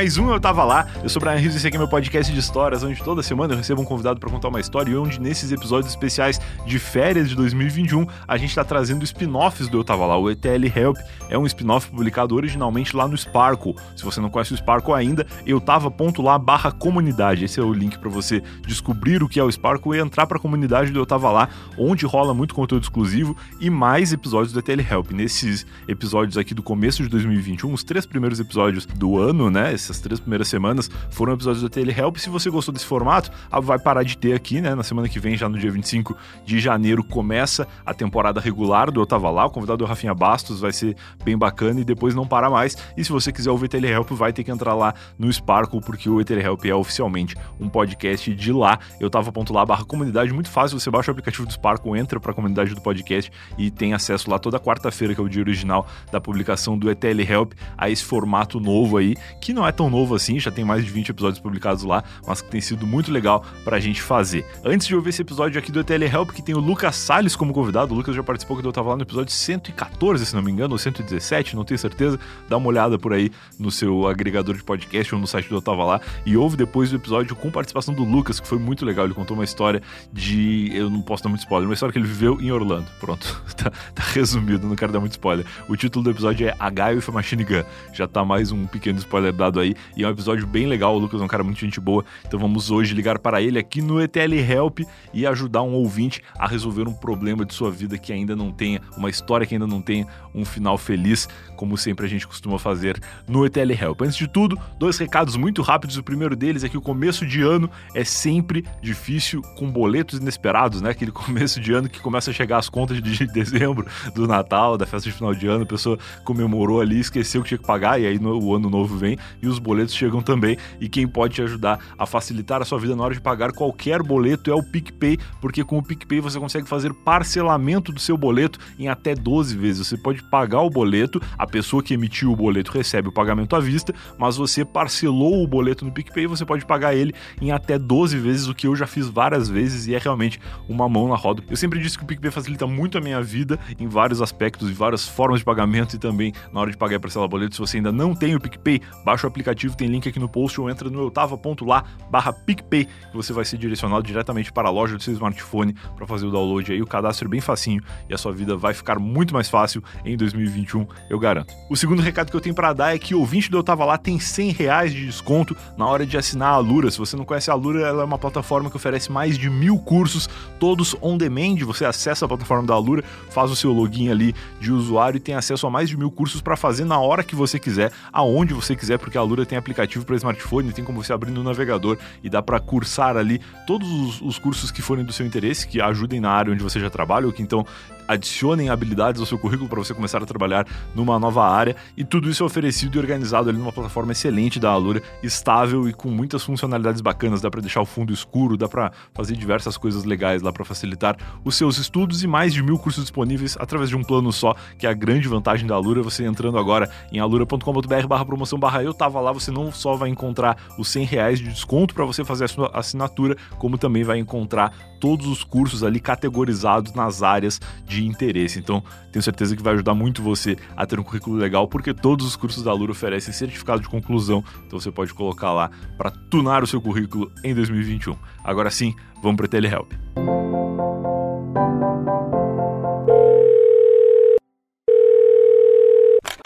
mais um Eu Tava Lá. Eu sou o Brian Rios e esse aqui é meu podcast de histórias, onde toda semana eu recebo um convidado para contar uma história e onde nesses episódios especiais de férias de 2021 a gente tá trazendo spin-offs do Eu Tava Lá. O ETL Help é um spin-off publicado originalmente lá no Sparkle. Se você não conhece o Sparkle ainda, eu tava ponto lá barra comunidade. Esse é o link para você descobrir o que é o Sparkle e entrar para a comunidade do Eu Tava Lá, onde rola muito conteúdo exclusivo e mais episódios do ETL Help. Nesses episódios aqui do começo de 2021, os três primeiros episódios do ano, né? Essas três primeiras semanas foram episódios do Telehelp. Se você gostou desse formato, vai parar de ter aqui, né? Na semana que vem, já no dia 25 de janeiro, começa a temporada regular do Eu Tava Lá. O convidado é o Rafinha Bastos, vai ser bem bacana e depois não para mais. E se você quiser ouvir Telehelp, vai ter que entrar lá no Sparkle, porque o Telehelp é oficialmente um podcast de lá. Eu tava ponto lá barra comunidade, muito fácil. Você baixa o aplicativo do Sparkle, entra pra comunidade do podcast e tem acesso lá toda quarta-feira, que é o dia original da publicação do ETL Help, a esse formato novo aí, que não é tão novo assim, já tem mais de 20 episódios publicados lá, mas que tem sido muito legal pra gente fazer. Antes de ouvir esse episódio aqui do ETL Help, que tem o Lucas Salles como convidado, o Lucas já participou quando eu tava lá no episódio 114, se não me engano, ou 117, não tenho certeza, dá uma olhada por aí no seu agregador de podcast ou no site do Eu Tava Lá e ouve depois do episódio com participação do Lucas, que foi muito legal, ele contou uma história de, eu não posso dar muito spoiler, uma história que ele viveu em Orlando, pronto, tá, tá resumido, não quero dar muito spoiler. O título do episódio é A Guy with a Machine Gun, já tá mais um pequeno spoiler dado aí. E é um episódio bem legal. O Lucas é um cara muito gente boa. Então vamos hoje ligar para ele aqui no ETL Help e ajudar um ouvinte a resolver um problema de sua vida que ainda não tenha, uma história que ainda não tenha um final feliz, como sempre a gente costuma fazer no ETL Help. Antes de tudo, dois recados muito rápidos. O primeiro deles é que o começo de ano é sempre difícil com boletos inesperados, né? Aquele começo de ano que começa a chegar as contas de dezembro, do Natal, da festa de final de ano, a pessoa comemorou ali, esqueceu que tinha que pagar, e aí no, o ano novo vem e os boletos chegam também. E quem pode te ajudar a facilitar a sua vida na hora de pagar qualquer boleto é o PicPay, porque com o PicPay você consegue fazer parcelamento do seu boleto em até 12 vezes. Você pode pagar o boleto, a pessoa que emitiu o boleto recebe o pagamento à vista, mas você parcelou o boleto no PicPay, você pode pagar ele em até 12 vezes, o que eu já fiz várias vezes e é realmente uma mão na roda. Eu sempre disse que o PicPay facilita muito a minha vida em vários aspectos, em várias formas de pagamento e também na hora de pagar e parcelar boleto. Se você ainda não tem o PicPay, baixa o aplicativo, tem link aqui no post ou entra no eutava.lá barra PicPay, que você vai ser direcionado diretamente para a loja do seu smartphone para fazer o download aí. O cadastro é bem facinho e a sua vida vai ficar muito mais fácil em 2021, eu garanto. O segundo recado que eu tenho para dar é que o ouvinte do Eu Tava Lá tem 100 reais de desconto na hora de assinar a Lura. Se você não conhece a Lura, ela é uma plataforma que oferece mais de mil cursos, todos on demand. Você acessa a plataforma da Lura, faz o seu login ali de usuário e tem acesso a mais de mil cursos para fazer na hora que você quiser, aonde você quiser, porque a Lura tem aplicativo para smartphone, tem como você abrir no navegador e dá para cursar ali todos os, os cursos que forem do seu interesse, que ajudem na área onde você já trabalha, ou que então adicionem habilidades ao seu currículo para você começar a trabalhar numa nova área. E tudo isso é oferecido e organizado ali numa plataforma excelente da Alura, estável e com muitas funcionalidades bacanas, dá para deixar o fundo escuro, dá para fazer diversas coisas legais lá para facilitar os seus estudos e mais de mil cursos disponíveis através de um plano só, que é a grande vantagem da Alura, você entrando agora em alura.com.br barra promoção barra eu tava lá, você não só vai encontrar os 100 reais de desconto para você fazer a sua assinatura, como também vai encontrar todos os cursos ali categorizados nas áreas de interesse. Então, tenho certeza que vai ajudar muito você a ter um currículo legal, porque todos os cursos da Lura oferecem certificado de conclusão, então você pode colocar lá para tunar o seu currículo em 2021. Agora sim, vamos para o Telehelp.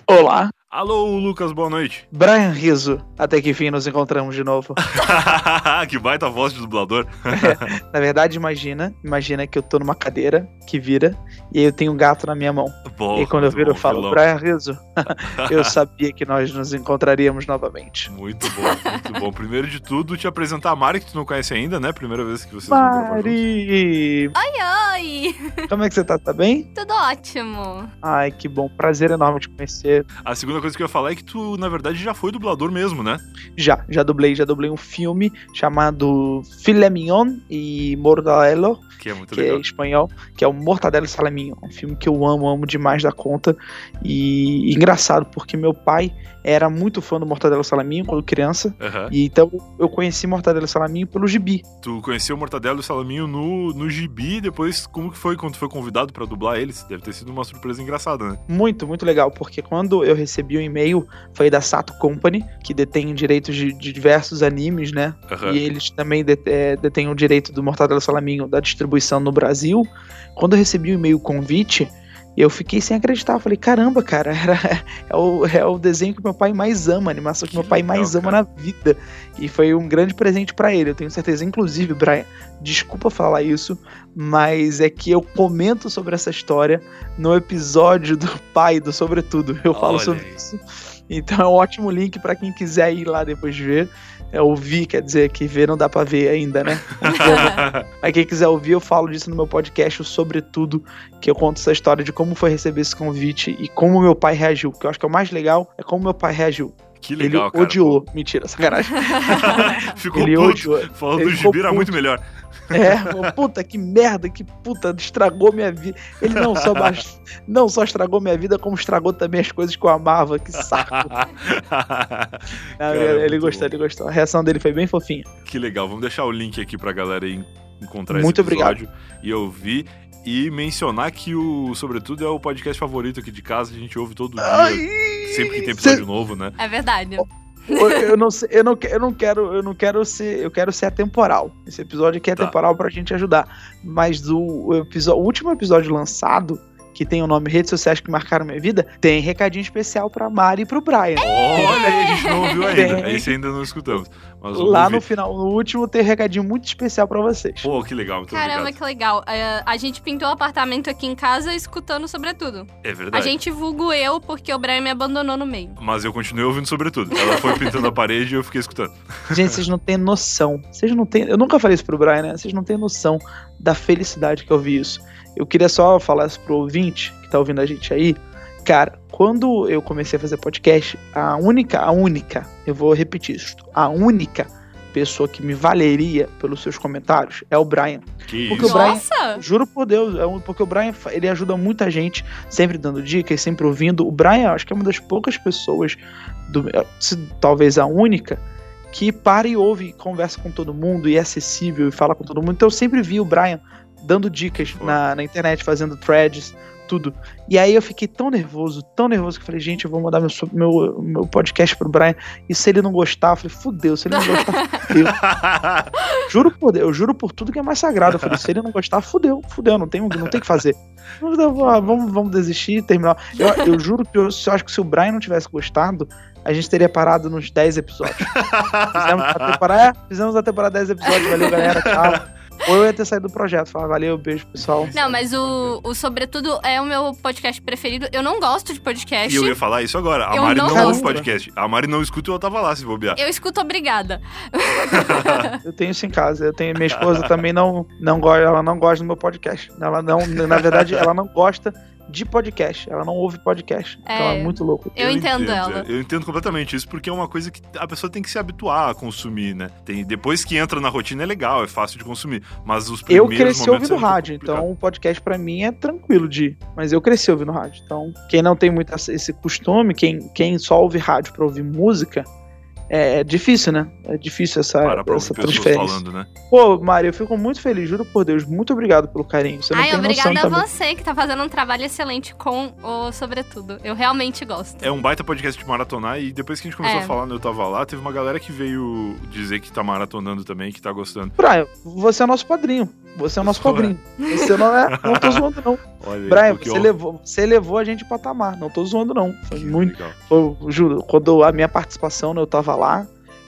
Olá. Alô, Lucas, boa noite. Brian Riso, até que enfim nos encontramos de novo. que baita voz de dublador. na verdade, imagina, imagina que eu tô numa cadeira que vira e aí eu tenho um gato na minha mão. Bom, e quando eu viro, bom, eu falo, vilão. Brian Riso, eu sabia que nós nos encontraríamos novamente. Muito bom, muito bom. Primeiro de tudo, te apresentar a Mari, que tu não conhece ainda, né? Primeira vez que vocês. Mari! Oi, oi! Como é que você tá? Tá bem? Tudo ótimo. Ai, que bom. Prazer enorme te conhecer. A segunda coisa que eu ia falar é que tu, na verdade, já foi dublador mesmo, né? Já, já dublei, já dublei um filme chamado Filé Mignon e Mortadelo. Que é muito que legal. é espanhol, que é o Mortadelo e Salaminho. Um filme que eu amo, amo demais da conta. E, e engraçado, porque meu pai era muito fã do Mortadelo e Salaminho quando criança. Aham. E então eu conheci Mortadelo e Salaminho pelo gibi. Tu conheceu o Mortadelo e Salaminho no, no gibi, depois como que foi quando tu foi convidado pra dublar eles? Deve ter sido uma surpresa engraçada, né? Muito, muito legal, porque quando eu recebi o e-mail, foi da Sato Company, que detém direitos de, de diversos animes, né? Aham. E eles também det- é, detêm o direito do Mortadelo e Salaminho da distribuição no Brasil. Quando eu recebi o e-mail convite, eu fiquei sem acreditar. Eu falei, caramba, cara, era, é, o, é o desenho que meu pai mais ama, a animação que, Que meu pai legal, mais ama cara. na vida. E foi um grande presente pra ele, eu tenho certeza. Inclusive, Brian, desculpa falar isso, mas é que eu comento sobre essa história no episódio do pai do Sobretudo. Eu falo Olha sobre aí. isso. Então é um ótimo link pra quem quiser ir lá depois de ver. É, ouvir, quer dizer, que ver não dá pra ver ainda, né? Mas quem quiser ouvir, eu falo disso no meu podcast, Sobretudo, que eu conto essa história de como foi receber esse convite e como meu pai reagiu. Que eu acho que é o mais legal é como meu pai reagiu. que legal, ele cara. odiou. Mentira, sacanagem. Ficou ele puto. odiou. Falando Ele do ficou gibi era puto. muito melhor. É, puta que merda, que puta, estragou minha vida. Ele não só, não só estragou minha vida, como estragou também as coisas que eu amava. Que saco. Não, Cara, ele, ele gostou, bom. ele gostou. A reação dele foi bem fofinha. que legal. Vamos deixar o link aqui pra galera encontrar Muito esse episódio e ouvir. E mencionar que o Sobretudo é o podcast favorito aqui de casa, a gente ouve todo dia. Sempre que tem episódio novo, né? É verdade. Eu, não sei, eu não, eu não quero, eu não quero ser, eu quero ser atemporal. Esse episódio aqui é Tá. atemporal pra gente ajudar. Mas o episódio, o último episódio lançado, que tem o nome Redes Sociais que Marcaram Minha Vida, tem recadinho especial pra Mari e pro Brian. Olha aí, a gente não ouviu ainda. Tem. Esse ainda não escutamos. Lá ouvir. no final, no último, tem recadinho muito especial pra vocês. Pô, que legal, muito Caramba, obrigado. que legal. É, a gente pintou o apartamento aqui em casa escutando sobretudo. É A verdade. gente vulgo eu porque o Brian me abandonou no meio. Mas eu continuei ouvindo Sobretudo. Ela foi pintando a parede e eu fiquei escutando. Gente, vocês não têm noção. Vocês não têm. Eu nunca falei isso pro Brian, né? Vocês não têm noção da felicidade que eu vi isso. Eu queria só falar isso pro ouvinte que tá ouvindo a gente aí. Cara, quando eu comecei a fazer podcast, a única, a única, eu vou repetir isso, a única pessoa que me valeria pelos seus comentários é o Brian. Que Porque o isso. Brian- Nossa! Juro por Deus, é um- porque o Brian ele ajuda muita gente, sempre dando dicas, sempre ouvindo. O Brian, acho que é uma das poucas pessoas, do, se- talvez a única, que para e ouve, e conversa com todo mundo e é acessível e fala com todo mundo. Então eu sempre vi o Brian dando dicas na, na internet, fazendo threads, tudo. E aí eu fiquei tão nervoso, tão nervoso que eu falei, gente, eu vou mandar meu, meu, meu podcast pro Brian. E se ele não gostar, eu falei, fudeu, se ele não gostar, fudeu. Juro por Deus, eu juro por tudo que é mais sagrado. Eu falei, se ele não gostar, fudeu, fudeu, não tem, não tem o que fazer. Vamos, vamos, vamos desistir, terminar. Eu, eu juro que eu, eu acho que se o Brian não tivesse gostado, a gente teria parado nos 10 episódios. Fizemos a temporada, é, fizemos a temporada 10 episódios, valeu, galera, tchau. Ou eu ia ter saído do projeto, falar, valeu, beijo, pessoal. Não, mas o, o Sobretudo é o meu podcast preferido. Eu não gosto de podcast. E eu ia falar isso agora. A Eu Mari não ouve podcast. A Mari não escuta e eu tava lá se bobear. Eu escuto obrigada. Eu tenho isso em casa. Eu tenho minha esposa também não não gosta, ela não gosta do meu podcast. Ela não, na verdade, ela não gosta de podcast. Ela não ouve podcast. Então É. é muito louco. Eu, entendo, ela. é. Eu entendo completamente isso, porque é uma coisa que a pessoa tem que se habituar a consumir, né? Tem, depois que entra na rotina é legal, é fácil de consumir. Mas os Eu primeiros cresci momentos ouvindo é rádio, complicado. então o podcast pra mim é tranquilo de ir. Mas eu cresci ouvindo rádio. Então, quem não tem muito esse costume, quem, quem só ouve rádio pra ouvir música, é, é difícil, né? É difícil essa, Para essa transferência. falando, né? Pô, Mário, eu fico muito feliz, juro por Deus. Muito obrigado pelo carinho. Você não Ai, tem noção obrigada a também. você que tá fazendo um trabalho excelente com o Sobretudo. Eu realmente gosto. É um baita podcast de maratonar e depois que a gente começou É. a falar Eu Tava Lá, teve uma galera que veio dizer que tá maratonando também, que tá gostando. Brian, você é o nosso padrinho. Você é o nosso Sou, padrinho. Você não é. Não tô zoando, não. Olha Brian, você eu- levou, você levou a gente pra patamar. Não tô zoando, não. Foi Que muito. legal. Foi, juro, quando a minha participação, né, eu tava lá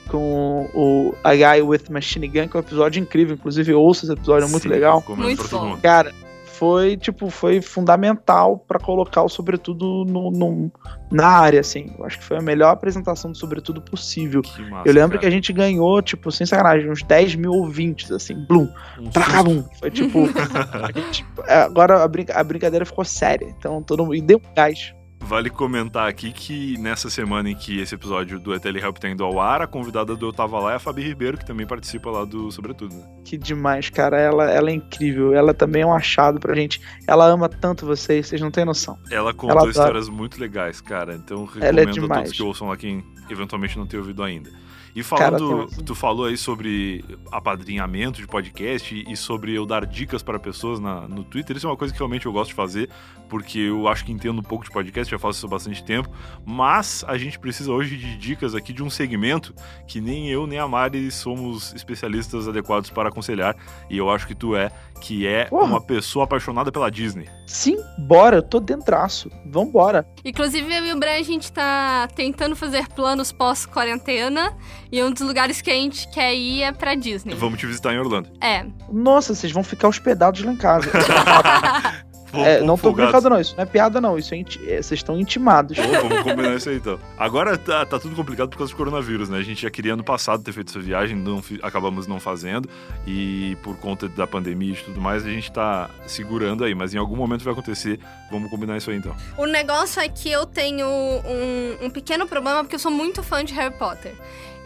com o A Guy with Machine Gun, que é um episódio incrível. Inclusive, eu ouço esse episódio, é muito Sim, legal. Muito bom. Cara, foi, tipo, foi fundamental pra colocar o Sobretudo no, no- na área, assim. Eu acho que foi a melhor apresentação do Sobretudo possível. Que massa, Eu lembro que cara. a gente ganhou, tipo, sem sacanagem, uns 10 mil ouvintes, assim, blum, Um. Foi tipo. é, agora a, brinca- a brincadeira ficou séria. Então todo mundo. E deu um gás. Vale comentar aqui que nessa semana em que esse episódio do ETL Help tá indo ao ar, a convidada do Eu Tava Lá é a Fabi Ribeiro, que também participa lá do Sobretudo, né? Que demais, cara. Ela, ela é incrível. Ela também é um achado pra gente. Ela ama tanto vocês, vocês não têm noção. Ela contou Ela histórias muito legais, cara. Então Ela é recomendo a demais. todos que ouçam lá quem eventualmente não tenha ouvido ainda. E Cara, falando, tem- tu falou aí sobre apadrinhamento de podcast e sobre eu dar dicas para pessoas na, no Twitter. Isso é uma coisa que realmente eu gosto de fazer, porque eu acho que entendo um pouco de podcast, já faço isso há bastante tempo. Mas a gente precisa hoje de dicas aqui de um segmento que nem eu nem a Mari somos especialistas adequados para aconselhar. E eu acho que tu é, que é Porra. uma pessoa apaixonada pela Disney. Sim, bora, eu tô dentraço. Vambora. Inclusive, eu e o Brian, a gente tá tentando fazer planos pós-quarentena. E um dos lugares que a gente quer ir é pra Disney. Vamos te visitar em Orlando. É. Nossa, vocês vão ficar hospedados lá em casa. É, não tô brincando, não. Isso não é piada, não. Isso é inti- é, vocês estão intimados. Pô, vamos combinar isso aí então. Agora tá, tá tudo complicado por causa do coronavírus, né? A gente já queria ano passado ter feito essa viagem, não fi- acabamos não fazendo. E por conta da pandemia e tudo mais, a gente tá segurando aí. Mas em algum momento vai acontecer. Vamos combinar isso aí então. O negócio é que eu tenho um, um pequeno problema, porque eu sou muito fã de Harry Potter.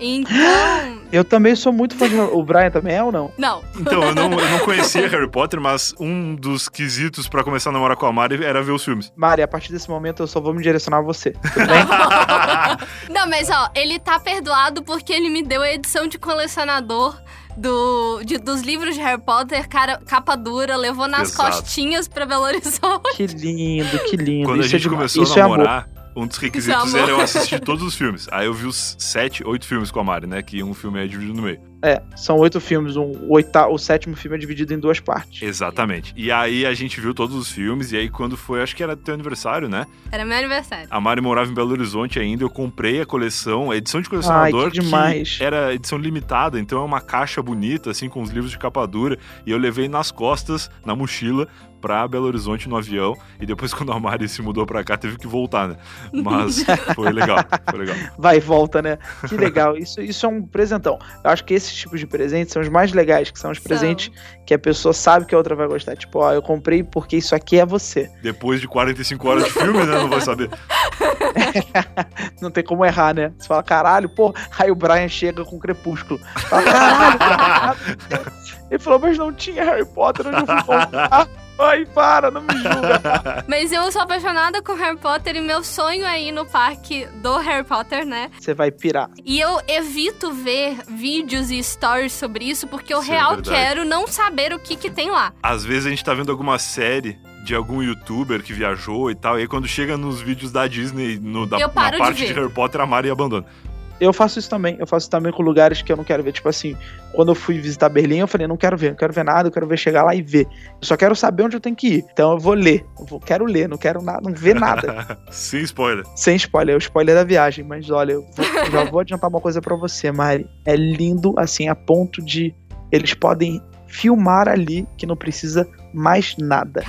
Então. Eu também sou muito fã de. O Brian também é ou não? Não. Então, eu não, eu não conhecia Harry Potter, mas um dos quesitos pra começar a namorar com a Mari era ver os filmes. Mari, a partir desse momento eu só vou me direcionar a você. Tudo bem? Não, mas ó, ele tá perdoado porque ele me deu a edição de colecionador do, de- dos livros de Harry Potter, cara, capa dura, levou nas Pesado. costinhas pra Belo Horizonte. que lindo, que lindo. Quando a Isso é gente demais. começou Isso a é amor. namorar, um dos requisitos é era eu assistir todos os filmes. Aí eu vi os sete, oito filmes com a Mari, né? Que um filme é dividido no meio. É, são oito filmes. Um, o, oita, o sétimo filme é dividido em duas partes. Exatamente. E aí a gente viu todos os filmes, e aí quando foi, acho que era teu aniversário, né? Era meu aniversário. A Mari morava em Belo Horizonte ainda, eu comprei a coleção, a edição de colecionador, Ai, que demais. era edição limitada, então é uma caixa bonita, assim, com os livros de capa dura, e eu levei nas costas, na mochila, pra Belo Horizonte no avião, e depois quando a Mari se mudou pra cá, teve que voltar, né? Mas foi legal, foi legal. Vai e volta, né? Que legal. Isso, isso é um presentão. Eu acho que esses tipos de presentes são os mais legais, que são os presentes que a pessoa sabe que a outra vai gostar. Tipo, ó, eu comprei porque isso aqui é você. Depois de 45 horas de filme, né? Não vai saber. Não tem como errar, né? Você fala, caralho, pô. Aí o Brian chega com Crepúsculo. Fala, caralho, caralho. Ele falou, mas não tinha Harry Potter, eu fui comprar? Ai, para, não me julga. Mas eu sou apaixonada com Harry Potter e meu sonho é ir no parque do Harry Potter, né? Você vai pirar. E eu evito ver vídeos e stories sobre isso porque eu Isso é real verdade. quero não saber o que que tem lá. Às vezes a gente tá vendo alguma série de algum youtuber que viajou e tal, e aí quando chega nos vídeos da Disney, no, da, na de parte de, ver. Harry Potter, a Mari abandona. Eu faço isso também. Eu faço isso também com lugares que eu não quero ver. Tipo assim, quando eu fui visitar Berlim, eu falei, não quero ver, não quero ver nada, eu quero ver chegar lá e ver. Eu só quero saber onde eu tenho que ir. Então eu vou ler. Eu vou, quero ler, não quero nada, não ver nada. Sem spoiler. Sem spoiler, é o spoiler da viagem. Mas olha, eu vou- eu já vou adiantar uma coisa pra você, Mari. É lindo, assim, a ponto de eles podem filmar ali que não precisa mais nada.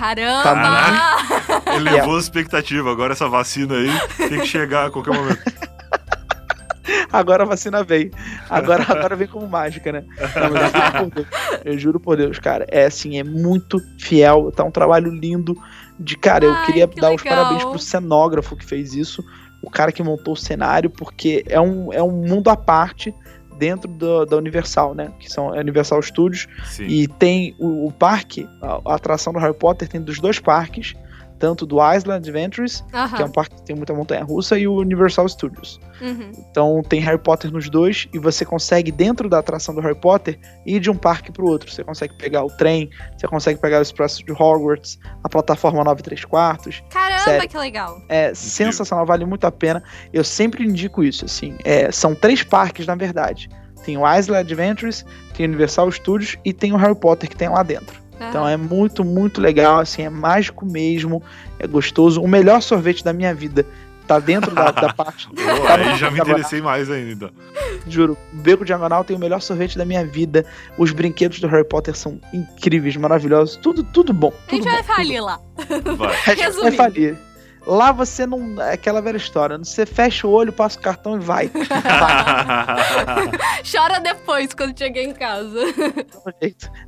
Caramba! Elevou a expectativa. Agora essa vacina aí tem que chegar a qualquer momento. Agora a vacina vem. Agora, agora vem como mágica, né? Não, mas eu, juro por Deus, eu juro por Deus, cara. É assim, é muito fiel. Tá um trabalho lindo. De cara, eu Ai, queria que dar os legal. parabéns pro cenógrafo que fez isso, o cara que montou o cenário, porque é um, é um mundo à parte dentro do- da Universal, né? Que são a Universal Studios. Sim. E tem o, o parque, a, a atração do Harry Potter tem dos dois parques, tanto do Island Adventures, que é um parque que tem muita montanha russa, e o Universal Studios. Uhum. Então tem Harry Potter nos dois e você consegue, dentro da atração do Harry Potter, ir de um parque pro outro. Você consegue pegar o trem, você consegue pegar o Expresso de Hogwarts, a plataforma 9 3 quartos. Caramba, Sério. que legal. É sensacional, vale muito a pena. Eu sempre indico isso, assim. É, são três parques, na verdade. Tem o Island Adventures, tem o Universal Studios e tem o Harry Potter que tem lá dentro. Então é muito, muito legal, assim, é mágico mesmo, é gostoso. O melhor sorvete da minha vida tá dentro da, da parte. Pô, aí já me interessei mais ainda. Juro, o Beco Diagonal tem o melhor sorvete da minha vida. Os brinquedos do Harry Potter são incríveis, maravilhosos. Tudo, tudo bom. A gente Tudo vai bom, falir lá. Vai. tudo- Vai Resumindo. falir. Lá você não. É aquela velha história. Você fecha o olho, passa o cartão e vai. Chora depois, quando chegar em casa.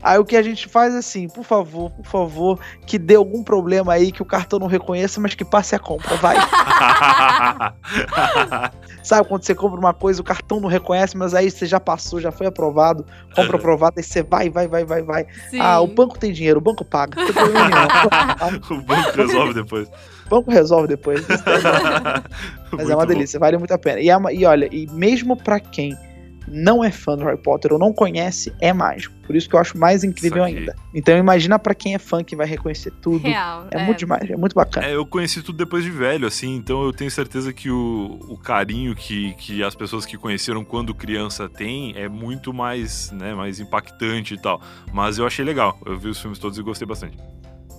Aí o que a gente faz é assim, por favor, por favor, que dê algum problema aí, que o cartão não reconheça, mas que passe a compra, vai. Sabe quando você compra uma coisa, o cartão não reconhece, mas aí você já passou, já foi aprovado, compra aprovado, aí você vai, vai, vai, vai, vai. Sim. Ah, o banco tem dinheiro, o banco paga. O banco resolve depois. O banco resolve depois. Mas é uma delícia, vale muito a pena. E, é uma- e olha, e mesmo pra quem não é fã do Harry Potter ou não conhece, é mágico. Por isso que eu acho mais incrível ainda. Então imagina pra quem é fã que vai reconhecer tudo. Real. É, muito demais, é muito bacana. É, eu conheci tudo depois de velho, assim, então eu tenho certeza que o, o carinho que, que as pessoas que conheceram quando criança têm é muito mais, né, mais impactante e tal. Mas eu achei legal, eu vi os filmes todos e gostei bastante.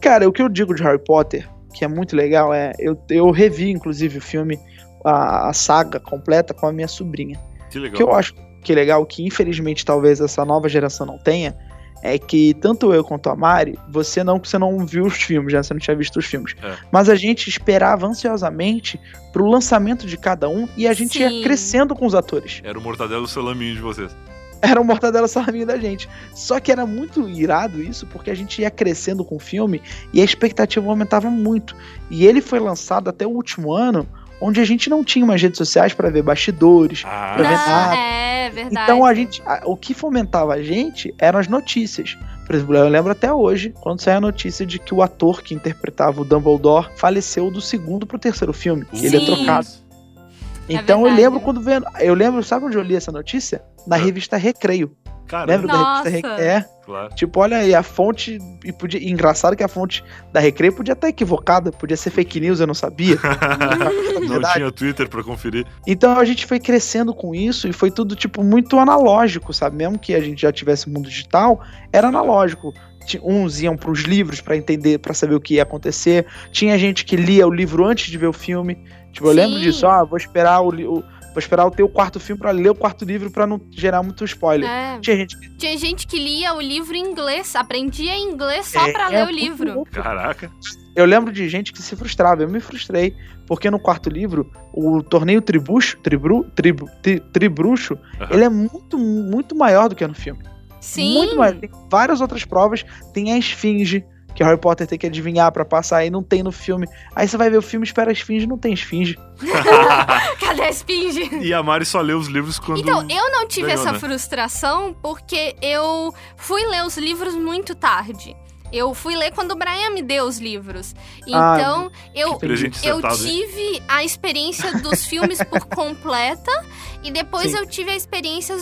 Cara, o que eu digo de Harry Potter, que é muito legal, é. Eu, eu revi, inclusive, o filme, a, a saga completa com a minha sobrinha. Que O legal. que eu acho que é legal, que infelizmente talvez essa nova geração não tenha, é que tanto eu quanto a Mari, você não, você não viu os filmes, né? Você não tinha visto os filmes. É. Mas a gente esperava ansiosamente pro lançamento de cada um e a gente Sim. ia crescendo com os atores. Era o mortadelo salaminho de vocês. Era o Mortadela Salaminho da gente. Só que era muito irado isso, porque a gente ia crescendo com o filme e a expectativa aumentava muito. E ele foi lançado até o último ano, onde a gente não tinha mais redes sociais para ver bastidores, Ah, Pra ver Não, nada. é verdade. Então a gente, a- o que fomentava a gente eram as notícias. Por exemplo, eu lembro até hoje, quando saiu a notícia de que o ator que interpretava o Dumbledore faleceu do segundo pro terceiro filme. que Ele é Sim. trocado. É Então eu verdade. lembro quando vendo, eu lembro, sabe onde eu li essa notícia? Na Ah. revista Recreio. Cara, Lembra da Nossa. revista Recreio? É. claro. Tipo, olha aí, a fonte. E podia, e engraçado que a fonte da Recreio podia estar equivocada, podia ser fake news, eu não sabia. Não tinha Twitter pra conferir. Então a gente foi crescendo com isso e foi tudo, tipo, muito analógico, sabe? Mesmo que a gente já tivesse mundo digital, era analógico. Uns iam pros livros pra entender, pra saber o que ia acontecer. Tinha gente que lia o livro antes de ver o filme. Tipo, eu Sim. lembro disso, ah, vou esperar o, o- vou esperar o teu quarto filme pra ler o quarto livro pra não gerar muito spoiler. É. Tinha gente que Tinha gente que lia o livro em inglês, aprendia inglês só É, pra é ler o livro. louco. Caraca. Eu lembro de gente que se frustrava, eu me frustrei, porque no quarto livro, o torneio tribucho, tribru, tribu, tri, tribruxo, Aham. ele é muito, muito maior do que no filme. Sim. Muito maior. Tem várias outras provas, tem a esfinge, que o Harry Potter tem que adivinhar pra passar, e não tem no filme. Aí você vai ver o filme, espera a esfinge, não tem esfinge. Cadê a esfinge? E a Mari só lê os livros quando. Então, eu não tive ganhou, essa né? frustração porque eu fui ler os livros muito tarde. Eu fui ler quando o Brian me deu os livros. Ah, Então, eu, Presente eu hein? tive a experiência dos filmes por completa e depois Sim. eu tive a experiência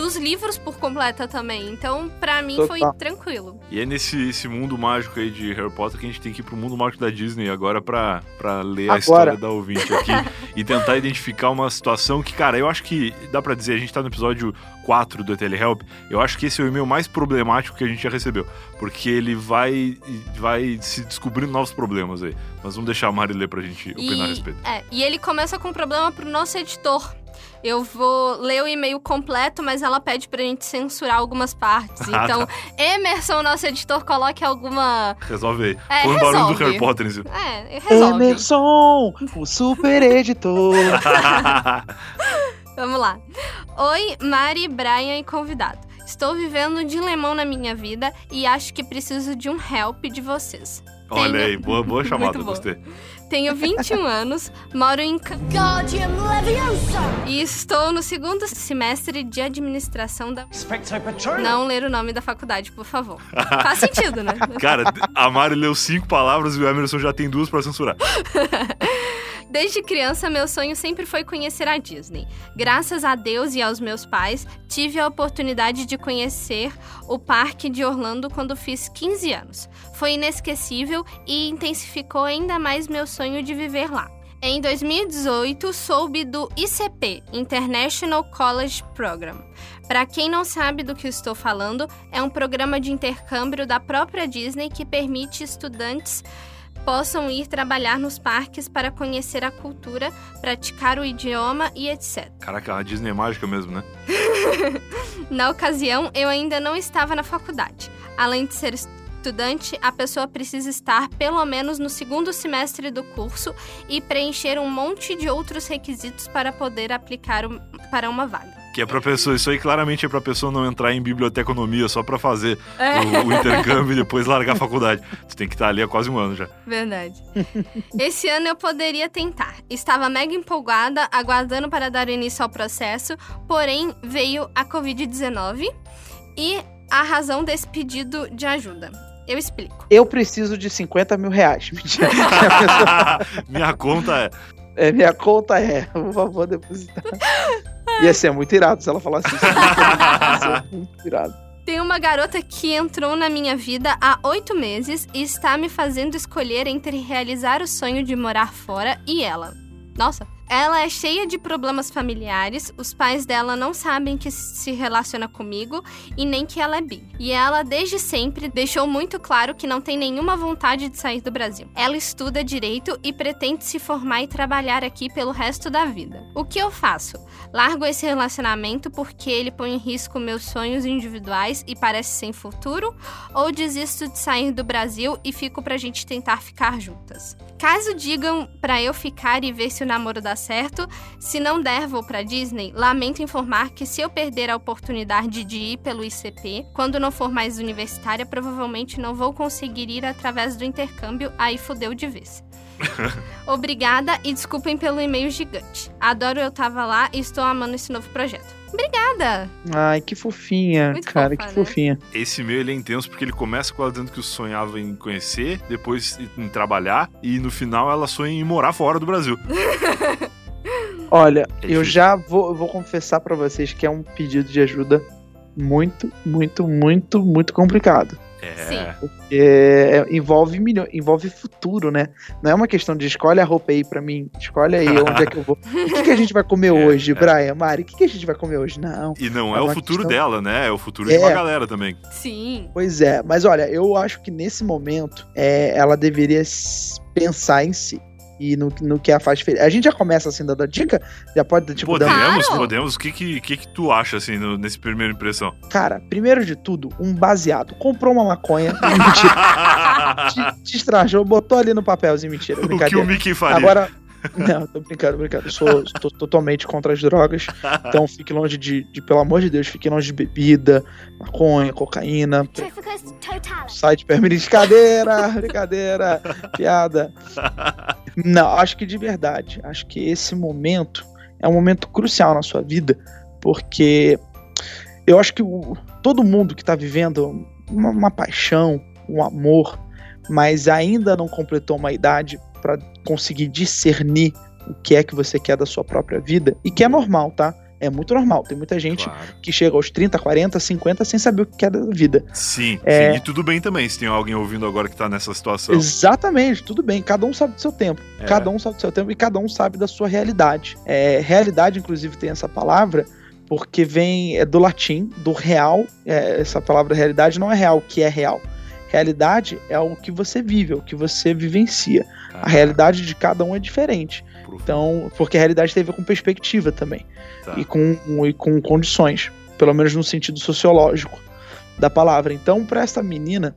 dos livros por completa também. Então, pra mim foi tranquilo. E é nesse esse mundo mágico aí de Harry Potter que a gente tem que ir pro mundo mágico da Disney agora pra, pra ler a Agora. história da ouvinte aqui e tentar identificar uma situação que, cara, eu acho que dá pra dizer, a gente tá no episódio 4 do Telehelp, eu acho que esse é o e-mail mais problemático que a gente já recebeu, porque ele vai, vai se descobrindo novos problemas aí. Mas vamos deixar a Mari ler pra gente opinar a respeito. É, e ele começa com um problema pro nosso editor. Eu vou ler o e-mail completo, mas ela pede pra gente censurar algumas partes. Ah, Então, Emerson, nosso editor, coloque alguma. Resolve aí. É, Põe o barulho do resolve. Harry Potter em cima. É, resolve. Emerson, o super editor. Vamos lá. Oi, Mari, Brian e convidado. Estou vivendo um dilemão na minha vida e acho que preciso de um help de vocês. Olha Tenho- aí, boa, boa chamada, Muito bom. gostei. Tenho 21 anos, moro em Ca- e estou no segundo semestre de administração da. Não ler o nome da faculdade, por favor. Faz sentido, né? Cara, a Mari leu cinco palavras e o Emerson já tem duas pra censurar. Desde criança, meu sonho sempre foi conhecer a Disney. Graças a Deus e aos meus pais, tive a oportunidade de conhecer o parque de Orlando quando fiz 15 anos. Foi inesquecível e intensificou ainda mais meu sonho de viver lá. Em 2018, soube do ICP International College Program. Para quem não sabe do que estou falando, é um programa de intercâmbio da própria Disney que permite estudantes possam ir trabalhar nos parques para conhecer a cultura, praticar o idioma e etc. Caraca, a Disney é mágica mesmo, né? Na ocasião, eu ainda não estava na faculdade. Além de ser, estudante, a pessoa precisa estar pelo menos no segundo semestre do curso e preencher um monte de outros requisitos para poder aplicar para uma vaga. Que é pra pessoa, isso aí claramente é pra pessoa não entrar em biblioteconomia só pra fazer É. o, o intercâmbio e depois largar a faculdade. Você tem que estar ali há quase um ano já. Verdade. Esse ano eu poderia tentar. Estava mega empolgada, aguardando para dar início ao processo, porém veio a Covid-19 e a razão desse pedido de ajuda. Eu explico. Eu preciso de 50 mil reais. Mentira. Minha conta é. É, minha conta é, por favor, depositar. Ia ser muito irado se ela falasse isso. Ia ser muito irado. Tem uma garota que entrou na minha vida há oito meses e está me fazendo escolher entre realizar o sonho de morar fora e ela. Nossa. Ela é cheia de problemas familiares, os pais dela não sabem que se relaciona comigo e nem que ela é bi. E ela, desde sempre, deixou muito claro que não tem nenhuma vontade de sair do Brasil. Ela estuda direito e pretende se formar e trabalhar aqui pelo resto da vida. O que eu faço? Largo esse relacionamento porque ele põe em risco meus sonhos individuais e parece sem futuro? Ou desisto de sair do Brasil e fico pra gente tentar ficar juntas? Caso digam pra eu ficar e ver se o namoro dá certo, se não der, vou pra Disney, lamento informar que se eu perder a oportunidade de ir pelo ICP, quando não for mais universitária, provavelmente não vou conseguir ir através do intercâmbio, aí fudeu de vez. Obrigada e desculpem pelo e-mail gigante. Adoro eu tava lá e estou amando esse novo projeto. Obrigada! Ai, que fofinha, Muito cara, fofa, que né? fofinha. Esse e-mail ele é intenso porque ele começa com ela dizendo que sonhava em conhecer, depois em trabalhar e no final ela sonha em morar fora do Brasil. Olha, É eu já vou, vou confessar pra vocês que é um pedido de ajuda muito, muito, muito, muito complicado. É. Sim. É, envolve milho- envolve futuro, né? Não é uma questão de escolhe a roupa aí pra mim, escolhe aí onde é que eu vou. O que, que a gente vai comer É, hoje, é. Brian, Mari? O que, que a gente vai comer hoje? Não. E não É é, o futuro questão- dela, né? É o futuro É. de uma galera também. Sim. Pois é, mas olha, eu acho que nesse momento é, ela deveria pensar em si e no, no que a faz feliz. A gente já começa assim dando a dica? Já pode, tipo, dando. Podemos, Claro. podemos. O que que, que que tu acha, assim, no, nesse primeira impressão? Cara, primeiro de tudo, um baseado. Comprou uma maconha, mentira, te, te estrajou, botou ali no papelzinho, mentira, o que o. Mickey faria? Agora. Não, tô brincando, brincando. Eu sou tô totalmente contra as drogas. Então fique longe de, de, pelo amor de Deus, fique longe de bebida, maconha, cocaína. Sai de brincadeira, brincadeira, piada. Não, acho que de verdade. Acho que esse momento é um momento crucial na sua vida, porque eu acho que o- todo mundo que tá vivendo uma, uma paixão, um amor, mas ainda não completou uma idade para conseguir discernir o que é que você quer da sua própria vida, e que é normal, tá? É muito normal. Tem muita gente Claro. que chega aos 30, 40, 50 sem saber o que quer da vida. Sim, É. sim. E tudo bem também, se tem alguém ouvindo agora que tá nessa situação. Exatamente, tudo bem. Cada um sabe do seu tempo. É. Cada um sabe do seu tempo e cada um sabe da sua realidade. É, realidade, inclusive, tem essa palavra porque vem é do latim, do real. É, essa palavra realidade não é real, o que é real. Realidade é o que você vive, é o que você vivencia. Ah, A realidade de cada um é diferente. profundo. Então, porque a realidade tem a ver com perspectiva também. Tá. E, com, e com condições. Pelo menos no sentido sociológico da palavra. Então, para essa menina,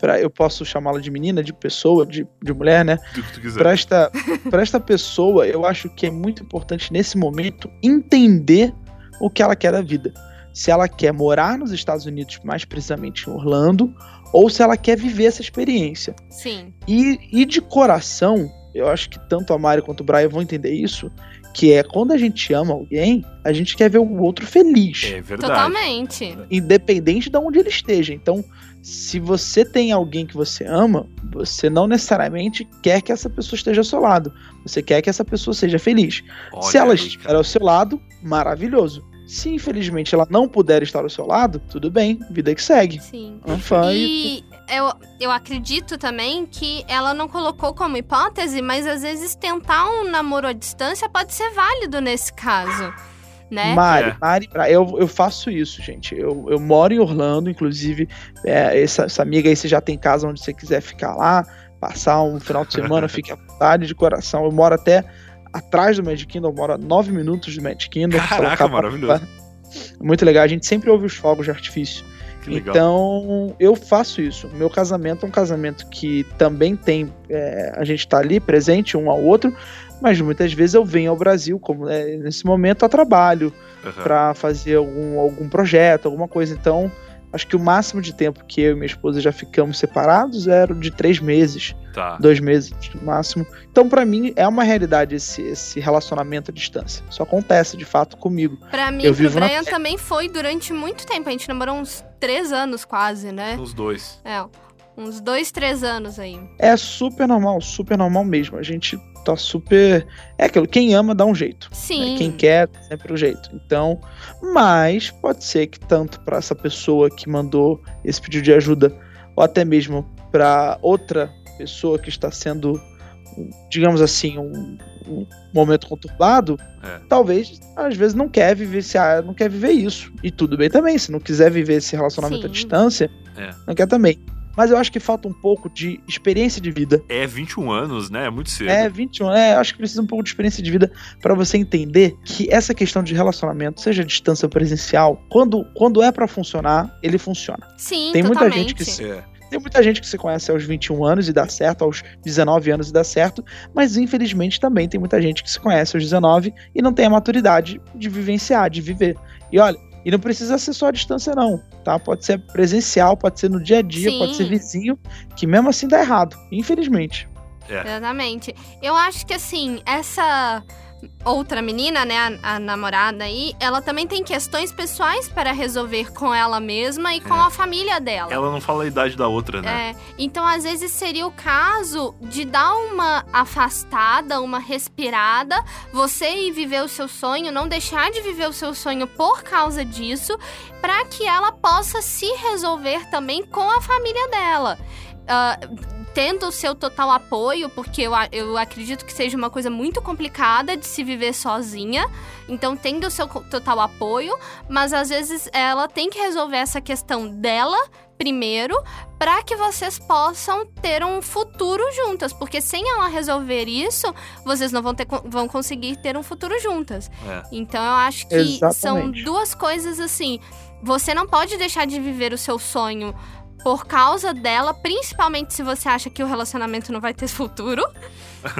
pra, eu posso chamá-la de menina, de pessoa, de, de mulher, né? Que tu quiser. Para esta, pra esta pessoa, eu acho que é muito importante nesse momento entender o que ela quer da vida. Se ela quer morar nos Estados Unidos, mais precisamente em Orlando, ou se ela quer viver essa experiência. Sim. E, e de coração, eu acho que tanto a Mari quanto o Brian vão entender isso, que é quando a gente ama alguém, a gente quer ver o outro feliz, É verdade. Totalmente. independente de onde ele esteja. Então, se você tem alguém que você ama, você não necessariamente quer que essa pessoa esteja ao seu lado. Você quer que essa pessoa seja feliz. Olha se ela aí, estiver ao seu lado, maravilhoso. Se infelizmente ela não puder estar ao seu lado, tudo bem, vida que segue. Sim. Um fã e eu, eu acredito também que ela não colocou como hipótese, mas às vezes tentar um namoro à distância pode ser válido nesse caso, né? Mari, É. Mari, eu, eu faço isso, gente. Eu, eu moro em Orlando, inclusive, é, essa, essa amiga aí, você já tem casa onde você quiser ficar lá, passar um final de semana, fique à vontade de coração. Eu moro até atrás do Magic Kingdom, eu moro a nove minutos do Magic Kingdom. Caraca, maravilhoso. Muito legal, a gente sempre ouve os fogos de artifício. Então, eu faço isso. Meu casamento é um casamento que também tem. é, a gente tá ali presente um ao outro, mas muitas vezes eu venho ao Brasil, como é, nesse momento, a trabalho, Aham. para fazer algum, algum projeto, alguma coisa. Então, acho que o máximo de tempo que eu e minha esposa já ficamos separados era de três meses, Tá. dois meses no máximo. Então, para mim, é uma realidade esse, esse relacionamento à distância. Isso acontece de fato comigo. Pra mim, Eu pro vivo na Brian também foi durante muito tempo. A gente namorou uns três anos quase, né? Os dois. É, uns dois, três anos aí. É super normal, super normal mesmo. A gente tá super. É aquilo, quem ama dá um jeito. né? Sim. Quem quer, dá sempre o jeito. Então, mas pode ser que tanto para essa pessoa que mandou esse pedido de ajuda, ou até mesmo para outra pessoa que está sendo, digamos assim, um, um momento conturbado, É. talvez às vezes não quer viver se não quer viver isso. E tudo bem também, se não quiser viver esse relacionamento à Sim. distância, É. não quer também. Mas eu acho que falta um pouco de experiência de vida. É 21 anos, né? É muito cedo. É, 21. É, acho que precisa um pouco de experiência de vida para você entender que essa questão de relacionamento, seja a distância ou presencial, quando, quando é para funcionar, ele funciona. Sim, Tem muita totalmente. gente que se- É. Tem muita gente que se conhece aos 21 anos e dá certo, aos 19 anos e dá certo, mas infelizmente também tem muita gente que se conhece aos 19 e não tem a maturidade de vivenciar, de viver. E olha, e não precisa ser só a distância não, tá? Pode ser presencial, pode ser no dia a dia, Sim. pode ser vizinho, que mesmo assim dá errado, infelizmente. Exatamente. Eu acho que assim, essa outra menina, né, a, a namorada aí, ela também tem questões pessoais para resolver com ela mesma e com É. a família dela. Ela não fala a idade da outra, né? É, então, às vezes, seria o caso de dar uma afastada, uma respirada, você ir viver o seu sonho, não deixar de viver o seu sonho por causa disso, para que ela possa se resolver também com a família dela. Ah, tendo o seu total apoio, porque eu, eu acredito que seja uma coisa muito complicada de se viver sozinha. Então, tendo o seu total apoio, mas às vezes ela tem que resolver essa questão dela primeiro, para que vocês possam ter um futuro juntas, porque sem ela resolver isso, vocês não vão ter vão conseguir ter um futuro juntas. É. Então, eu acho que são Exatamente. duas coisas assim. Você não pode deixar de viver o seu sonho por causa dela, principalmente se você acha que o relacionamento não vai ter futuro.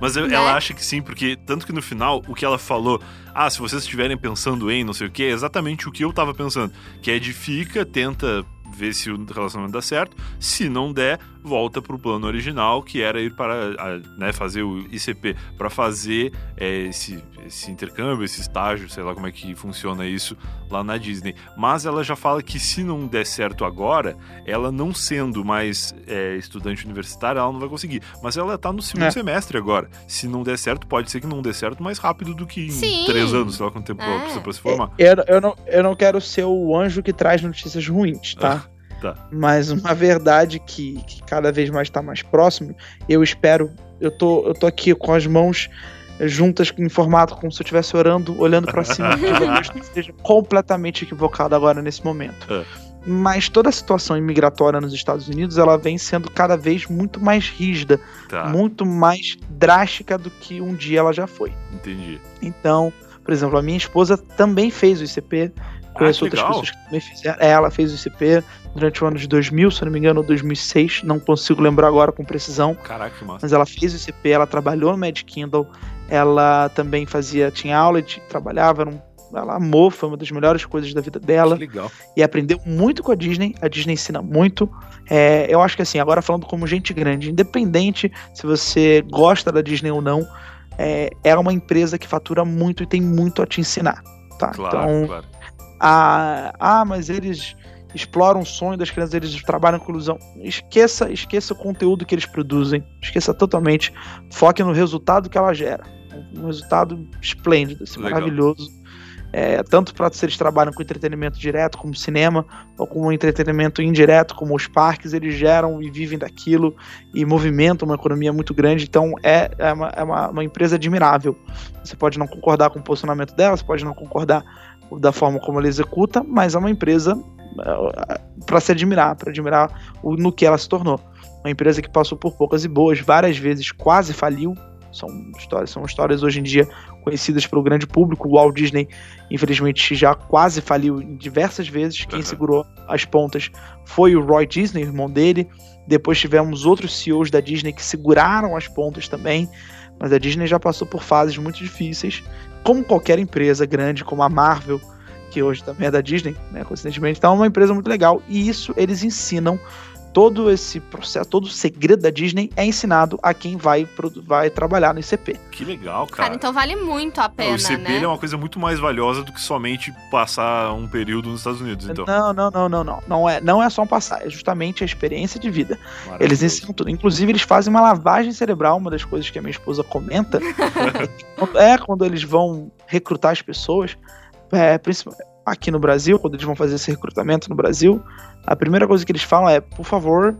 Mas eu- Né? ela acha que sim, porque tanto que no final, o que ela falou, ah, se vocês estiverem pensando em não sei o que, é exatamente o que eu tava pensando. Que é de fica, tenta ver se o relacionamento dá certo. Se não der, volta pro plano original, que era ir para a- né, fazer o ICP, para fazer é, esse, esse intercâmbio, esse estágio, sei lá como é que funciona isso lá na Disney. Mas ela já fala que se não der certo agora, ela não sendo mais é, estudante universitária, ela não vai conseguir. Mas ela tá no segundo É. semestre agora. Se não der certo, pode ser que não dê certo mais rápido do que em Sim. três anos, sei lá quanto tempo É. ela precisa pra se formar. Eu, eu, não, eu não quero ser o anjo que traz notícias ruins, tá? Tá. Mas uma verdade que, que cada vez mais está mais próximo, eu espero. Eu tô, eu tô aqui com as mãos juntas em formato como se eu estivesse orando, olhando para cima, que não esteja completamente equivocado agora nesse momento. É. Mas toda a situação imigratória nos Estados Unidos, ela vem sendo cada vez muito mais rígida, Tá, muito mais drástica do que um dia ela já foi. entendi. Então, por exemplo, a minha esposa também fez o ICP. Conheço que outras legal. pessoas que também fizeram. É, Ela fez o ICP durante o ano de 2000, se não me engano, ou 2006. Não consigo lembrar agora com precisão. Caraca, que massa. Mas ela fez o ICP, ela trabalhou no Mad Kindle. Ela também fazia, tinha aula e trabalhava. Era um, ela amou, foi uma das melhores coisas da vida dela Que legal. e aprendeu muito com a Disney. A Disney ensina muito. É, eu acho que assim, agora falando como gente grande, independente se você gosta da Disney ou não, é, é uma empresa que fatura muito e tem muito a te ensinar. Tá? Claro, então, claro. Ah, ah, mas eles exploram o sonho das crianças, eles trabalham com ilusão. Esqueça, esqueça o conteúdo que eles produzem. Esqueça totalmente. Foque no resultado que ela gera. Um resultado esplêndido, assim, maravilhoso. É, tanto para se eles trabalham com entretenimento direto, como cinema, ou com entretenimento indireto, como os parques, eles geram e vivem daquilo e movimentam uma economia muito grande. Então é, é, uma, é uma, uma empresa admirável. Você pode não concordar com o posicionamento dela, você pode não concordar da forma como ela executa, mas é uma empresa para se admirar, para admirar o, no que ela se tornou. Uma empresa que passou por poucas e boas, várias vezes quase faliu, São histórias, são histórias hoje em dia conhecidas pelo grande público. O Walt Disney, infelizmente, já quase faliu diversas vezes. Quem Uhum. segurou as pontas foi o Roy Disney, irmão dele. Depois tivemos outros CEOs da Disney que seguraram as pontas também. Mas a Disney já passou por fases muito difíceis, como qualquer empresa grande, como a Marvel, que hoje também é da Disney, né, coincidentemente. Então é uma empresa muito legal. E isso eles ensinam todo esse processo, todo o segredo da Disney é ensinado a quem vai, vai trabalhar no ICP. Que legal, Cara, cara. então vale muito a pena, o ICP né? é uma coisa muito mais valiosa do que somente passar um período nos Estados Unidos, então. Não, não, não, não, não. Não é, não é só um passar, é justamente a experiência de vida. Eles ensinam tudo. Inclusive, eles fazem uma lavagem cerebral, uma das coisas que a minha esposa comenta. é quando eles vão recrutar as pessoas, é, principalmente aqui no Brasil, quando eles vão fazer esse recrutamento no Brasil, a primeira coisa que eles falam é, por favor,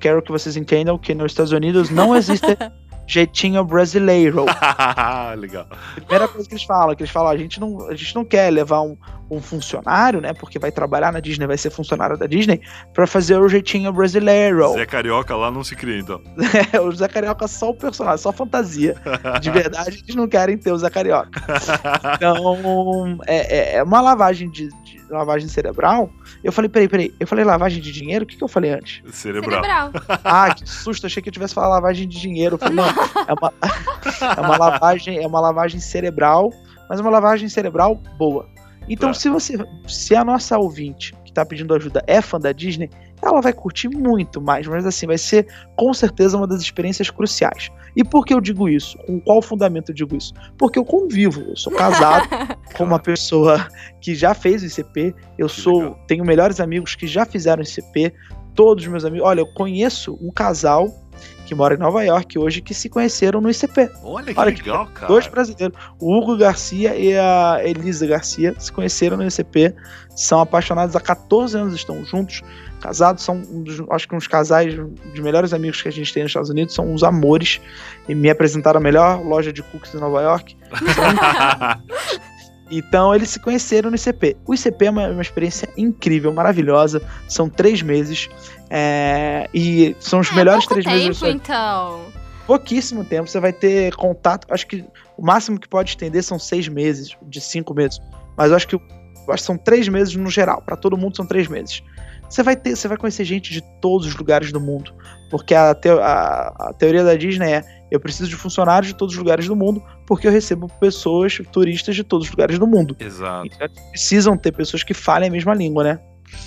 quero que vocês entendam que nos Estados Unidos não existe jeitinho brasileiro. legal. Primeira coisa que eles falam, que eles falam, a gente não, a gente não quer levar um, um funcionário, né, porque vai trabalhar na Disney, vai ser funcionário da Disney, pra fazer o jeitinho brasileiro. Zé Carioca lá não se cria, então. É, o Zé Carioca é só o personagem, só fantasia. De verdade, eles não querem ter o Zé Carioca. Então, é, é- é uma lavagem de, de- lavagem cerebral. Eu falei, peraí, peraí, eu falei lavagem de dinheiro? O que, que eu falei antes? Cerebral. Cerebral. Ah, que susto, achei que eu tivesse falado lavagem de dinheiro. Eu falei, mano, é uma, é uma lavagem, é uma lavagem cerebral, mas uma lavagem cerebral boa. Então, Tá. se você, se a nossa ouvinte que tá pedindo ajuda é fã da Disney, ela vai curtir muito mais, mas assim, vai ser com certeza uma das experiências cruciais. E por que eu digo isso? Com qual fundamento eu digo isso? Porque eu convivo, eu sou casado com uma pessoa que já fez o ICP, eu Que sou, legal. tenho melhores amigos que já fizeram ICP, todos os meus amigos. Olha, eu conheço um casal que mora em Nova York hoje que se conheceram no ICP. Olha que Olha que legal, cara. Dois brasileiros. O Hugo Garcia e a Elisa Garcia se conheceram no ICP, são apaixonados há 14 anos, estão juntos, casados, são um dos, acho que uns casais de melhores amigos que a gente tem nos Estados Unidos, são uns amores, e me apresentaram a melhor loja de cookies em Nova York. Então eles se conheceram no ICP. O ICP é uma, uma experiência incrível, maravilhosa. São três meses. É, e são os É melhores pouco três meses da tempo, então. pouquíssimo tempo. Você vai ter contato. Acho que o máximo que pode estender são seis meses, de cinco meses. Mas eu acho que, eu acho que são três meses no geral. Para todo mundo são três meses. Você vai ter, você vai conhecer gente de todos os lugares do mundo, porque a, teo- a- a teoria da Disney é: eu preciso de funcionários de todos os lugares do mundo, porque eu recebo pessoas, turistas de todos os lugares do mundo. Exato. Então, precisam ter pessoas que falem a mesma língua, né?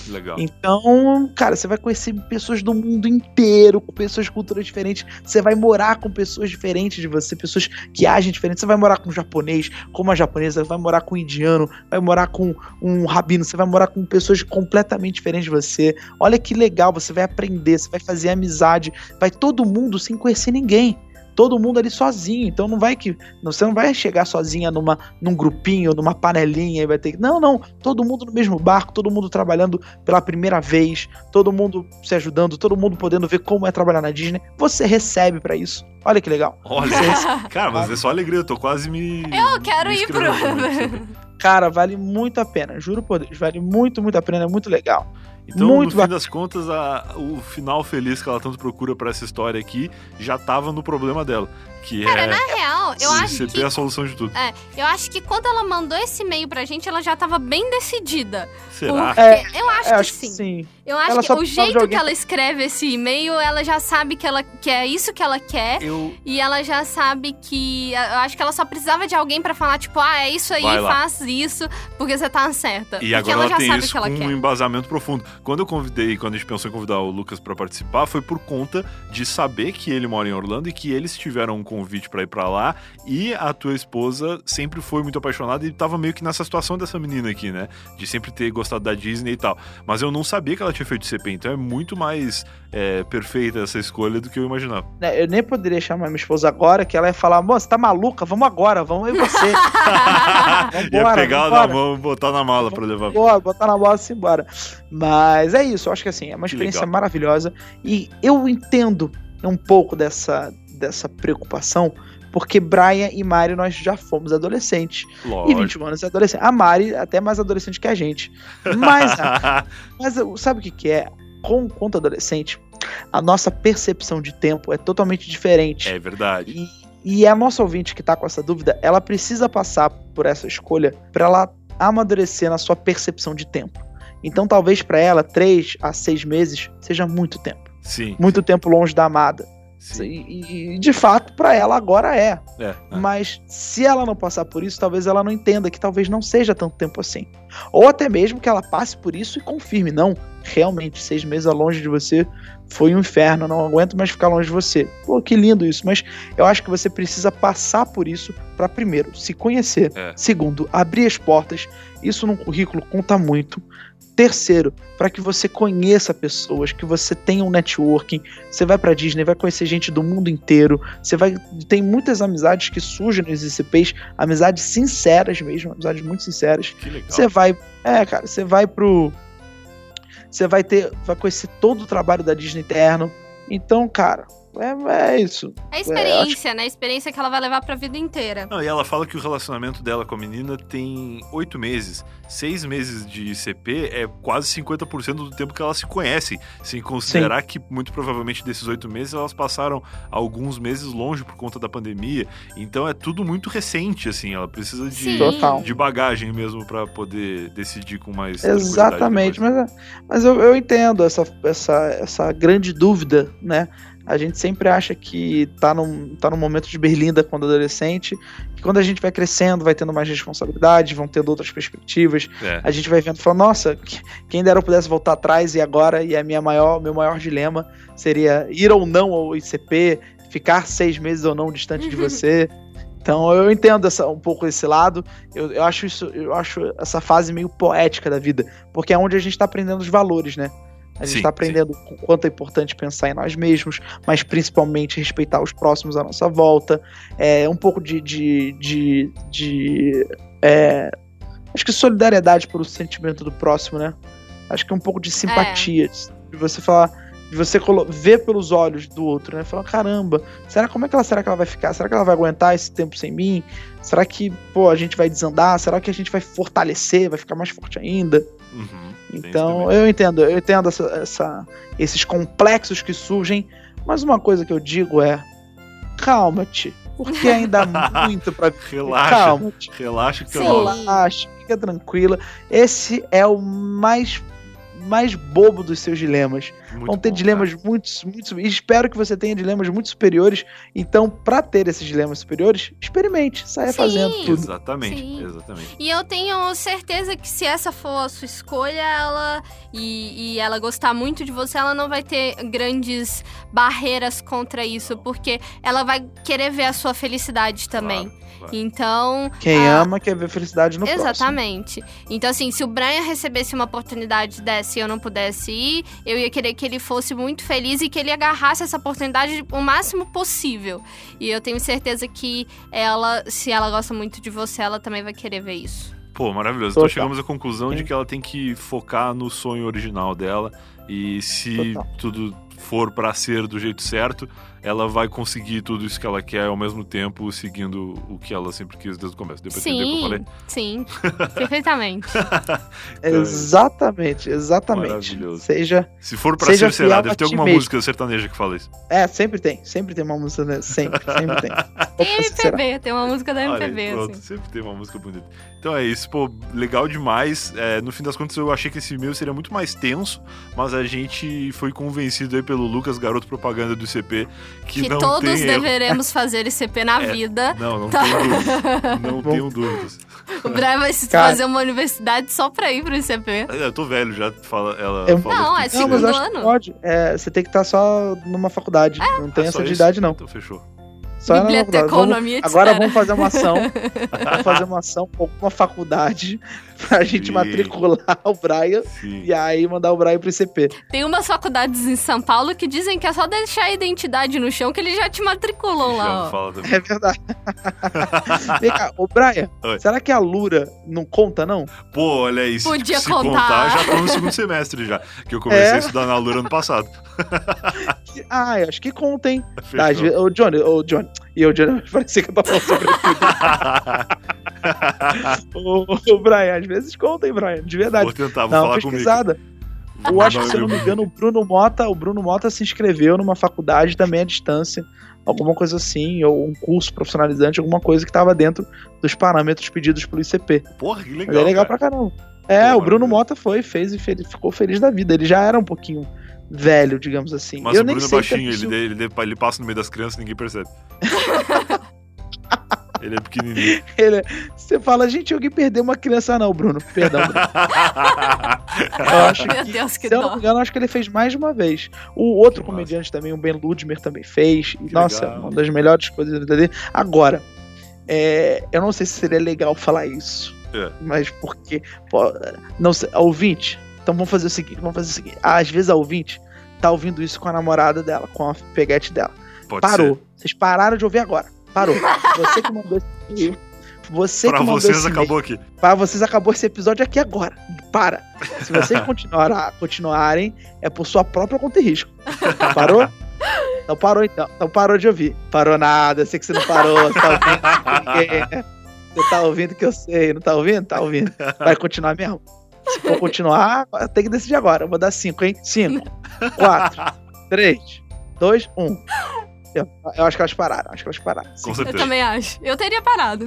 Legal. Então, cara, você vai conhecer pessoas do mundo inteiro, com pessoas de culturas diferentes. Você vai morar com pessoas diferentes de você, pessoas que agem diferente. Você vai morar com um japonês, com uma japonesa, vai morar com um indiano, vai morar com um rabino, você vai morar com pessoas completamente diferentes de você. Olha que legal, você vai aprender, você vai fazer amizade, vai todo mundo sem conhecer ninguém. Todo mundo ali sozinho, então não vai que. Você não vai chegar sozinha numa, num grupinho, numa panelinha e vai ter que. Não, não. Todo mundo no mesmo barco, todo mundo trabalhando pela primeira vez, todo mundo se ajudando, todo mundo podendo ver como é trabalhar na Disney. Você recebe pra isso. Olha que legal. Olha, cara, mas é só alegria, eu tô quase me. Eu quero me ir pro. Cara, vale muito a pena, juro por Deus, vale muito, muito a pena, é muito legal. Então, Muito no fim bacana. das contas, a- o final feliz que ela tanto procura pra essa história aqui já tava no problema dela. Que é. Na real, eu acho você que. ter a solução de tudo. É, eu acho que quando ela mandou esse e-mail pra gente, ela já tava bem decidida. Será? Porque É, eu acho, É, que acho sim. que sim. Eu acho Ela que o jeito alguém que ela escreve esse e-mail, ela já sabe que, ela, que é isso que ela quer. Eu. E ela já sabe que. Eu acho que ela só precisava de alguém pra falar, tipo, ah, é isso aí, faz isso, porque você tá certa. E porque agora ela, ela, já tem sabe o isso que ela com um quer. embasamento profundo. Quando eu convidei, quando a gente pensou em convidar o Lucas pra participar, foi por conta de saber que ele mora em Orlando e que eles tiveram um convite pra ir pra lá e a tua esposa sempre foi muito apaixonada e tava meio que nessa situação dessa menina aqui, né? De sempre ter gostado da Disney e tal. Mas eu não sabia que ela tinha feito CP, então é muito mais é, perfeita essa escolha do que eu imaginava. né, Eu nem poderia chamar minha esposa agora, que ela ia falar, moça, tá maluca? Vamos agora, vamos eu e você. Ia Vambora, pegar ela vambora. na mão e botar na mala pra levar. Bora, botar na bola e embora. Mas é isso, eu acho que assim, é uma experiência maravilhosa. E eu entendo um pouco dessa, dessa preocupação, porque Brian e Mari nós já fomos adolescentes. E Lógico. 21 anos é adolescente. A Mari até mais adolescente que a gente. Mas, mas sabe o que, que é? Com, quanto adolescente, a nossa percepção de tempo é totalmente diferente. é verdade. E E a nossa ouvinte que tá com essa dúvida, ela precisa passar por essa escolha para ela amadurecer na sua percepção de tempo. Então, talvez para ela, três a seis meses seja muito tempo. Sim. Muito tempo longe da amada. E, e, de fato, para ela agora é. É, é. Mas se ela não passar por isso, talvez ela não entenda que talvez não seja tanto tempo assim. Ou até mesmo que ela passe por isso e confirme, não, realmente, seis meses longe de você foi um inferno, não aguento mais ficar longe de você. Pô, que lindo isso, mas eu acho que você precisa passar por isso para primeiro, se conhecer. É. Segundo, abrir as portas. Isso no currículo conta muito. Terceiro, para que você conheça pessoas, que você tenha um networking. Você vai para Disney, vai conhecer gente do mundo inteiro. Você vai tem muitas amizades que surgem nos ICPs, amizades sinceras mesmo, amizades muito sinceras. Você vai, é, cara, você vai pro você vai ter, vai conhecer todo o trabalho da Disney interno. Então, cara, é, é isso. É experiência, né? Experiência que ela vai levar pra vida inteira. Não, e ela fala que o relacionamento dela com a menina tem oito meses. Seis meses de ICP é quase 50% do tempo que elas se conhecem. Sem considerar que, muito provavelmente, desses oito meses, elas passaram alguns meses longe por conta da pandemia. Então é tudo muito recente, assim. Ela precisa de, Sim. De bagagem mesmo pra poder decidir com mais. Exatamente, mas, mas eu, eu entendo essa, essa, essa grande dúvida, né? A gente sempre acha que tá num, tá num momento de berlinda quando adolescente, que quando a gente vai crescendo, vai tendo mais responsabilidade, vão tendo outras perspectivas. É. a gente vai vendo e fala, nossa, que- quem dera eu pudesse voltar atrás e agora, e a minha maior, meu maior dilema seria ir ou não ao ICP, ficar seis meses ou não distante de você. Então eu entendo essa, um pouco esse lado. Eu, eu acho isso, eu acho essa fase meio poética da vida, porque é onde a gente tá aprendendo os valores, né? A gente Sim, tá aprendendo o quanto é importante pensar em nós mesmos, mas principalmente respeitar os próximos à nossa volta. É um pouco de. de, de, de, é, acho que solidariedade pelo sentimento do próximo, né? Acho que é um pouco de simpatia. De você falar. De você ver pelos olhos do outro, né? Falar, caramba, será como é que ela será que ela vai ficar? Será que ela vai aguentar esse tempo sem mim? Será que, pô, a gente vai desandar? Será que a gente vai fortalecer, vai ficar mais forte ainda? Uhum, Então, eu entendo, eu entendo essa, essa- esses complexos que surgem, mas uma coisa que eu digo é: calma-te, porque ainda há muito pra Relaxa. Calma-te, Relaxa que Sim. logo. relaxa, fica tranquila. Esse é o mais mais bobo dos seus dilemas. Muito Vão ter bom, dilemas cara. muito, muito. E espero que você tenha dilemas muito superiores. Então, pra ter esses dilemas superiores, experimente, saia Sim. fazendo tudo. Exatamente, Sim. exatamente. E eu tenho certeza que se essa for a sua escolha, ela e, e ela gostar muito de você, ela não vai ter grandes barreiras contra isso, porque ela vai querer ver a sua felicidade também. Claro, claro. Então, Quem Ah, ama quer ver felicidade no próximo. Exatamente. Então, assim, se o Brian recebesse uma oportunidade dessa e eu não pudesse ir, eu ia querer que ele fosse muito feliz e que ele agarrasse essa oportunidade o máximo possível. E eu tenho certeza que ela, se ela gosta muito de você, ela também vai querer ver isso. Pô, maravilhoso. Total. Então chegamos à conclusão de Sim. que ela tem que focar no sonho original dela. E se Total. tudo for pra ser do jeito certo, ela vai conseguir tudo isso que ela quer ao mesmo tempo, seguindo o que ela sempre quis desde o começo. Deu pra entender o que eu falei? Sim, sim. Perfeitamente. Exatamente, exatamente. Maravilhoso. Seja. Se for pra Seja ser, será. fiel Deve ter alguma mesmo. música sertaneja que fala isso. É, sempre tem. Sempre tem uma música, né? Sempre, sempre tem. Tem? MPB, tem uma música da Olha aí, MPB, pronto, assim. sempre tem uma música bonita. Então é isso, pô, legal demais. É, no fim das contas, eu achei que esse e-mail seria muito mais tenso, mas a gente foi convencido aí pelo Lucas, garoto propaganda do ICP, que, Que não todos erro. deveremos fazer ICP na É. vida. Não, não Tá. tenho dúvidas. Não tenho dúvidas. O Brian vai se Cara. fazer uma universidade só pra ir pro ICP. É, Eu tô velho já, fala, ela Eu- falou Não, é Não, segundo que ano. pode. É, você tem que estar só numa faculdade. não tem Ah, essa de isso? idade, não. Então fechou. Só. Vamos- Biblioteconomia te agora espera. vamos fazer uma ação. vamos fazer uma ação com alguma faculdade pra gente Sim. matricular o Brian Sim. e aí mandar o Brian pro ICP. Tem umas faculdades em São Paulo que dizem que é só deixar a identidade no chão que eles já te matriculam Já lá. É verdade. Vem cá, ô Brian, Oi. será que a Lura não conta, não? Pô, olha se, Podia se contar. já tô no segundo semestre já, que eu comecei É? a estudar na Lura ano passado. Ah, eu acho que conta, hein? Tá, ô Johnny, ô Johnny. E o Johnny, parecia que eu tava falando sobre ô, ô, Brian, às vezes conta, hein, Brian? De verdade. Vou tentar, vou Dá falar comigo. pesquisada. Eu acho que, se eu não me engano, o Bruno Mota, o Bruno Mota se inscreveu numa faculdade também à distância, alguma coisa assim, ou um curso profissionalizante, alguma coisa que estava dentro dos parâmetros pedidos pelo ICP. Porra, que legal. Mas é legal cara. pra caramba. É, Pô, o Bruno. Mota foi, fez e ficou feliz da vida. Ele já era um pouquinho velho, digamos assim. Mas eu o nem Bruno é sei baixinho, se- ele, ele, ele passa no meio das crianças e ninguém percebe. ele é pequenininho. ele- Você fala, gente, alguém perdeu uma criança, não, Bruno. Perdão. Bruno. Eu acho Meu que Deus, que Se eu não me engano, acho que ele fez mais de uma vez. O outro Que comediante também, o Ben Ludmer, também fez. E, Que Nossa, legal. uma das melhores coisas da vida dele. Agora, é, eu não sei se seria legal falar isso. É. Mas porque. pô, não sei, ouvinte. Então vamos fazer o seguinte: vamos fazer o seguinte. Às vezes a ouvinte tá ouvindo isso com a namorada dela, com a peguete dela. Pode Parou. Vocês pararam de ouvir agora. Parou. Você que mandou esse e-mail. Você ser. Pra que mandou vocês acabou aqui. Para vocês acabou esse episódio aqui agora. Para. Se vocês continuar, continuarem, é por sua própria conta e risco. Parou? Então parou então. Então parou de ouvir. Parou nada, eu sei que você não parou. Você tá ouvindo. Você tá ouvindo que eu sei. Não tá ouvindo? Tá ouvindo. Vai continuar mesmo? Se for continuar, tem que decidir agora. Eu vou dar cinco, hein? Cinco, quatro, três, dois, um. Eu, eu acho que elas pararam. Acho que elas pararam. Com Eu certeza. também acho. Eu teria parado.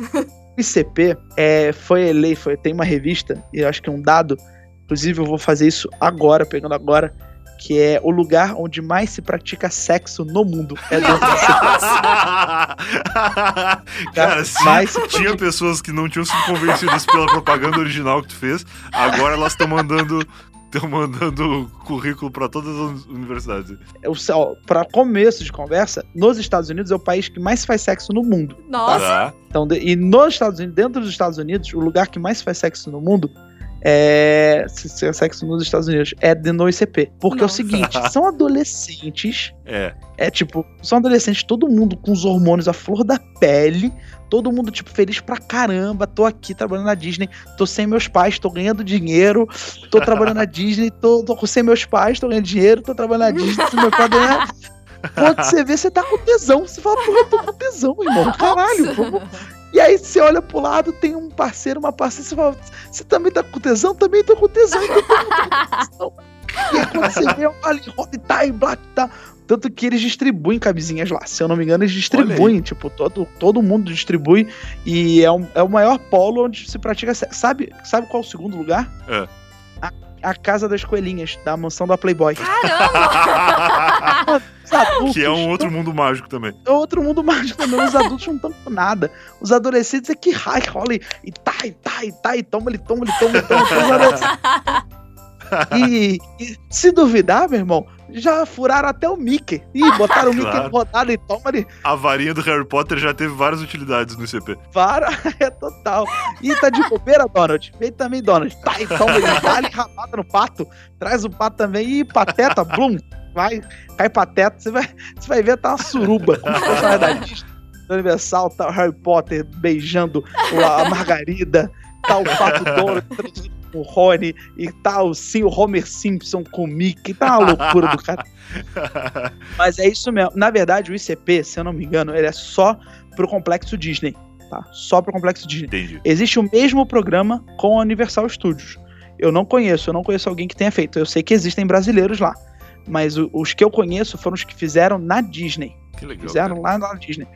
O ICP é, foi eleito, foi, tem uma revista, e eu acho que é um dado, inclusive eu vou fazer isso agora, pegando agora, que é o lugar onde mais se pratica sexo no mundo. É dentro ICP. Cara, se Mas se tinha pessoas que não tinham sido convencidas pela propaganda original que tu fez, agora elas estão mandando. Estão mandando currículo pra todas as universidades. para começo de conversa, nos Estados Unidos é o país que mais faz sexo no mundo. Nossa. Tá? Então, de- e nos Estados Unidos, dentro dos Estados Unidos, o lugar que mais faz sexo no mundo é se- se é sexo nos Estados Unidos é de no ICP, porque é o Nossa. seguinte, são adolescentes É. É tipo, são adolescentes, todo mundo com os hormônios à flor da pele, todo mundo, tipo, feliz pra caramba. Tô aqui trabalhando na Disney, tô sem meus pais, tô ganhando dinheiro, tô trabalhando na Disney, tô, tô sem meus pais, tô ganhando dinheiro, tô trabalhando na Disney, sem meu pai ganhar. Quando você vê, você tá com tesão. Você fala, pô, eu tô com tesão, irmão. Caralho, vamos. E aí você olha pro lado, tem um parceiro, uma parceira, você fala, você também tá com tesão? Também tô com tesão, então tá com tesão. E aí quando você vê, ali, roda e tá, e blá, tá. Tanto que eles distribuem camisinhas lá. Se eu não me engano, eles distribuem. Tipo, todo, todo mundo distribui. E é, um- é o maior polo onde se pratica sexo. Sabe, sabe qual é o segundo lugar? É. A, a Casa das Coelhinhas, da mansão da Playboy. Caramba! Os adultos que é um outro mundo mágico também. é outro mundo mágico também. Os adultos não estão com nada. Os adolescentes é que rai, rola e, e tá, e tá, e tá, e toma, ele toma, ele toma, ele toma. toma e, e se duvidar, meu irmão, já furaram até o Mickey. Ih, botaram o Mickey Claro. rodado e toma ele. A varinha do Harry Potter já teve várias utilidades no ICP. Para, é total. E tá de bobeira, Donald. Vem também, Donald. Tá, então, ele dá ali rabada no pato. Traz o pato também. E pateta, blum. Vai, cai pateta. Você vai, você vai ver, tá uma suruba. Da Disney. Do Universal, tá o Harry Potter beijando a Margarida. Tá o pato com o Rony. E tá o, sim, o Homer Simpson com o Mickey. Tá uma loucura do cara. Mas é isso mesmo. Na verdade, o ICP, se eu não me engano, ele é só pro complexo Disney. Tá? Só pro complexo Disney. Entendi. Existe o mesmo programa com a Universal Studios. Eu não conheço, eu não conheço alguém que tenha feito. Eu sei que existem brasileiros lá. Mas os que eu conheço foram os que fizeram na Disney. Que legal. Fizeram lá na Disney.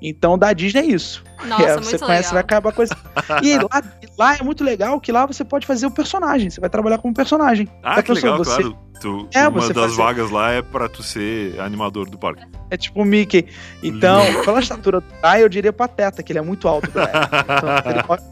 Então, da Disney é isso. Nossa, É, muito você conhece, vai legal. acabar com isso. E lá, e lá é muito legal que lá você pode fazer o personagem. Você vai trabalhar como personagem. Ah, Da que legal, pessoa, você- claro. Tu, É, uma você das fazer- vagas lá é pra tu ser animador do parque. É tipo o Mickey. Então, pela estatura do Brian, eu diria Pateta, que ele é muito alto. Então, ele pode...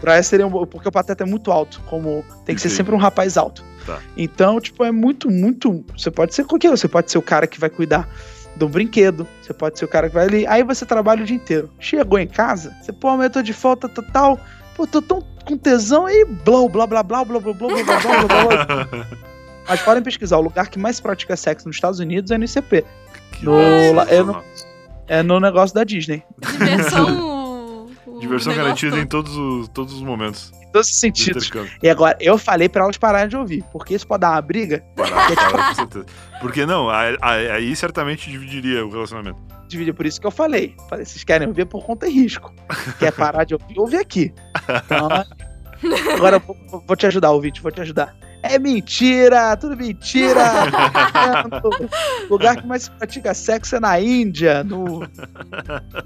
Brian seria um... Porque o Pateta é muito alto, como tem que ser sempre um rapaz alto. Tá. Então, tipo, é muito, muito... Você pode ser qualquer Você pode ser o cara que vai cuidar do brinquedo. Você pode ser o cara que vai ali. Aí você trabalha o dia inteiro. Chegou em casa, você, pô, amanhã eu tô de falta total. Pô, tô tão com tesão aí, blá, blá, blá, blá, blá, blá, blá, blá, blá, blá, blá, blá. Mas podem pesquisar, o lugar que mais pratica sexo nos Estados Unidos é no ICP. Que No- não- sensacional. É no negócio da Disney. Diversão. Diversão garantida em todo. todos os, todos os momentos. Em todos os do sentidos. E agora, eu falei pra elas pararem de ouvir, porque isso pode dar uma briga, Parar, parar, com certeza. Porque não, aí, certamente dividiria o relacionamento. divide por isso que eu falei. Falei, vocês querem ouvir por conta e risco. Quer parar de ouvir, ouve aqui. Então, agora eu vou, vou te ajudar, ouvinte, vou te ajudar. É mentira, tudo mentira. o lugar que mais se pratica sexo é na Índia, no.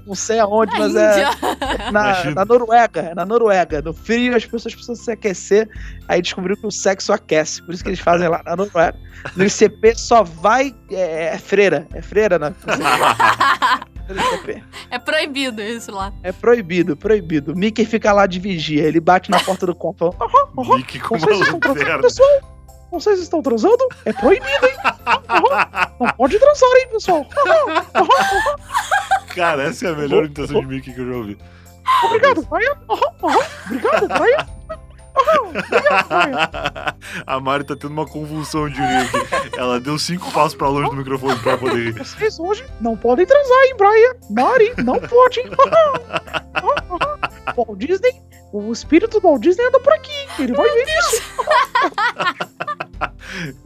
Não sei aonde, Na mas é. Índia. Na, Imagina. na Noruega, é na Noruega. No frio as pessoas precisam se aquecer. Aí descobriu que o sexo aquece. Por isso que eles fazem lá na Noruega. No ICP só vai. É, é freira. É freira na. É proibido isso lá. É proibido, proibido. O Mickey fica lá de vigia. Ele bate na porta do copo. falando, "Aham, aham, Nick com Vocês estão uma transando, lanterna. pessoal? Vocês estão transando? É proibido, hein? Aham, Não pode transar, hein, pessoal? Aham, aham, aham. Cara, essa é a melhor imitação de Mickey que eu já ouvi. Obrigado, Brian. Aham, aham. Obrigado, Brian. A Mari tá tendo uma convulsão de rir aqui. Ela deu cinco passos pra longe do microfone pra poder rir. Vocês hoje não podem transar, hein, Brian? Mari, não pode, hein? Walt Disney, o espírito do Walt Disney anda por aqui. Ele vai ver isso.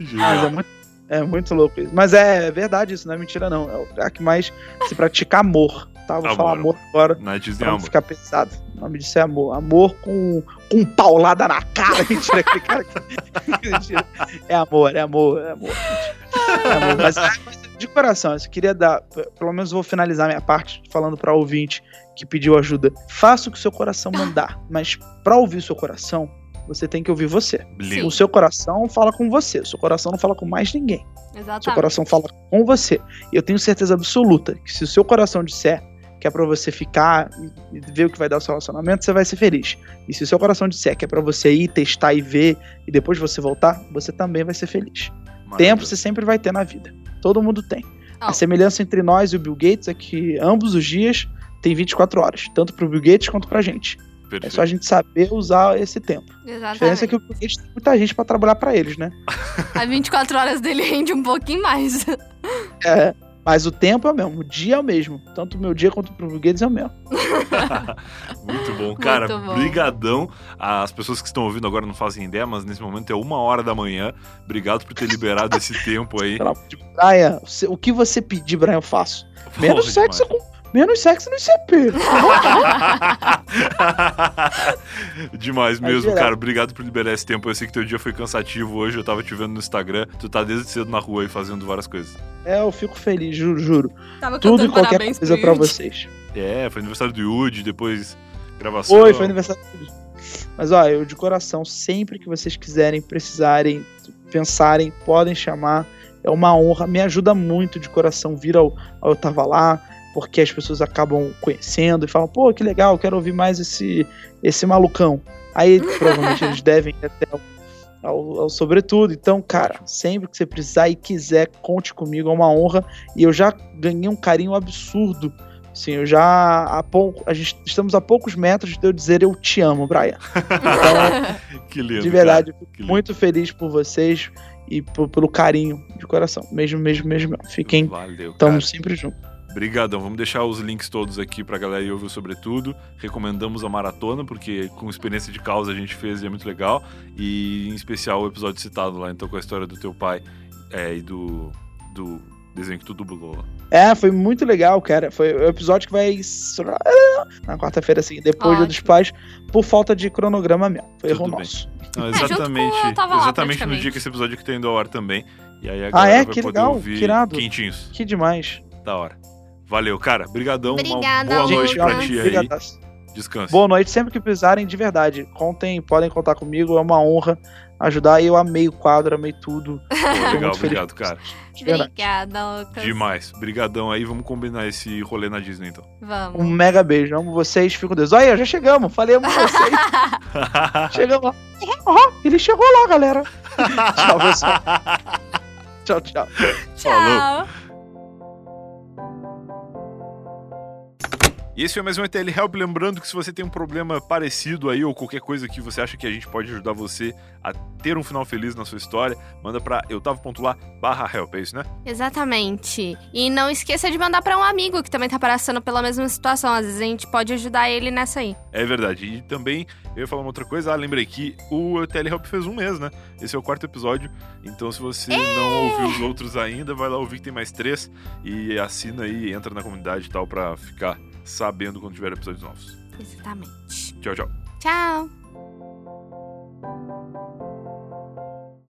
Mas é muito, é muito louco isso. Mas é verdade isso, não é mentira, não. É o lugar que mais se pratica amor. Tá? Vou Amor. falar amor agora. Na Disney Pra não Amor. ficar pesado. O nome disso é amor. Amor com, com paulada na cara. Mentira, aquele cara que. Mentira. É amor, é amor, é amor. É amor. Mas, mas de coração, eu queria dar. Pelo menos vou finalizar minha parte falando pra ouvinte que pediu ajuda. Faça o que seu coração mandar. Mas pra ouvir o seu coração, você tem que ouvir você. Lindo. O seu coração fala com você. O seu coração não fala com mais ninguém. Seu Exatamente. coração fala com você. E eu tenho certeza absoluta que se o seu coração disser que é pra você ficar e ver o que vai dar o seu relacionamento, você vai ser feliz. E se o seu coração disser que é pra você ir, testar e ver e depois você voltar, você também vai ser feliz. Tempo Maravilhoso. você sempre vai ter na vida. Todo mundo tem. Oh. A semelhança entre nós e o Bill Gates é que ambos os dias tem 24 horas, tanto pro Bill Gates quanto pra gente. É Perfeito. só a gente saber usar esse tempo. A diferença é Exatamente. que o Gates tem muita gente pra trabalhar pra eles, né? As 24 horas dele rende um pouquinho mais. É, mas o tempo é o mesmo, o dia é o mesmo. Tanto o meu dia quanto Bill Gates é o mesmo. Muito bom. Cara, Muito bom. brigadão. As pessoas que estão ouvindo agora não fazem ideia, mas nesse momento é uma hora da manhã. Obrigado por ter liberado esse tempo aí. Brian, o que você pedir, Brian, eu faço. Menos Porra, sexo demais. com. Menos sexo no ICP. Demais mesmo, cara. Obrigado por liberar esse tempo. Eu sei que teu dia foi cansativo hoje. Eu tava te vendo no Instagram. Tu tá desde cedo na rua aí fazendo várias coisas. é, eu fico feliz, juro, juro. Tava Tudo e qualquer coisa pra vocês. É, foi aniversário do Yudi, depois gravação. Foi, foi aniversário dele. Mas ó, eu de coração, sempre que vocês quiserem, precisarem, pensarem, podem chamar. É uma honra, me ajuda muito de coração vir ao, ao Eu Tava Lá, porque as pessoas acabam conhecendo e falam, pô, que legal, quero ouvir mais esse, esse malucão. Aí provavelmente eles devem ir até ao, ao, sobretudo. Então, cara, sempre que você precisar e quiser, conte comigo, é uma honra. E eu já ganhei um carinho absurdo Sim, eu já há pouco, a gente estamos a poucos metros de eu dizer eu te amo, Brian. Então, Que lindo. de verdade, muito feliz por vocês e por- pelo carinho de coração. Mesmo, mesmo, mesmo. Fiquem, Valeu, estamos sempre juntos. Obrigadão. Vamos deixar os links todos aqui pra galera ir ouvir sobretudo. Recomendamos a maratona, porque com experiência de causa a gente fez e é muito legal. E em especial o episódio citado lá, então, com a história do teu pai é, e do, do desenho que tu dublou lá. É, foi muito legal, cara. Foi o episódio que vai na quarta-feira, assim, depois do Ótimo. dos pais, por falta de cronograma mesmo. Foi erro bem. nosso. Não, É, exatamente Lá, exatamente no dia que esse episódio aqui tá indo ao ar também. E aí a Ah, galera é? vai Que poder legal, ouvir que irado. quentinhos. Que demais. Da hora. Valeu, cara. Brigadão. Obrigada, boa noite Gente, pra Lucas. ti aí. Descanse. Boa noite, sempre que precisarem, de verdade. Contem, podem contar comigo, é uma honra ajudar. Eu amei o quadro, amei tudo. Pô, legal, muito feliz. obrigado, cara. Obrigada, Lucas. Demais. Brigadão aí. Vamos combinar esse rolê na Disney, então. Vamos. Um mega beijo. Amo vocês, fico com Deus. Olha, já chegamos. Falei amo vocês. chegamos lá. Ó, ele chegou lá, galera. tchau, pessoal. Tchau, tchau. Tchau. E esse foi mais um ETL Help. Lembrando que se você tem um problema parecido aí ou qualquer coisa que você acha que a gente pode ajudar você a ter um final feliz na sua história, manda pra eutavo.lá barra help, é isso, né? Exatamente. E não esqueça de mandar pra um amigo que também tá passando pela mesma situação. Às vezes a gente pode ajudar ele nessa aí. É verdade. E também eu ia falar uma outra coisa. Ah, lembrei que o ETL Help fez um mês, né? Esse é o quarto episódio. Então se você não ouviu os outros ainda, vai lá ouvir que tem mais três. E assina aí, entra na comunidade e tal pra ficar sabendo quando tiver episódios novos. Exatamente. Tchau, tchau. Tchau.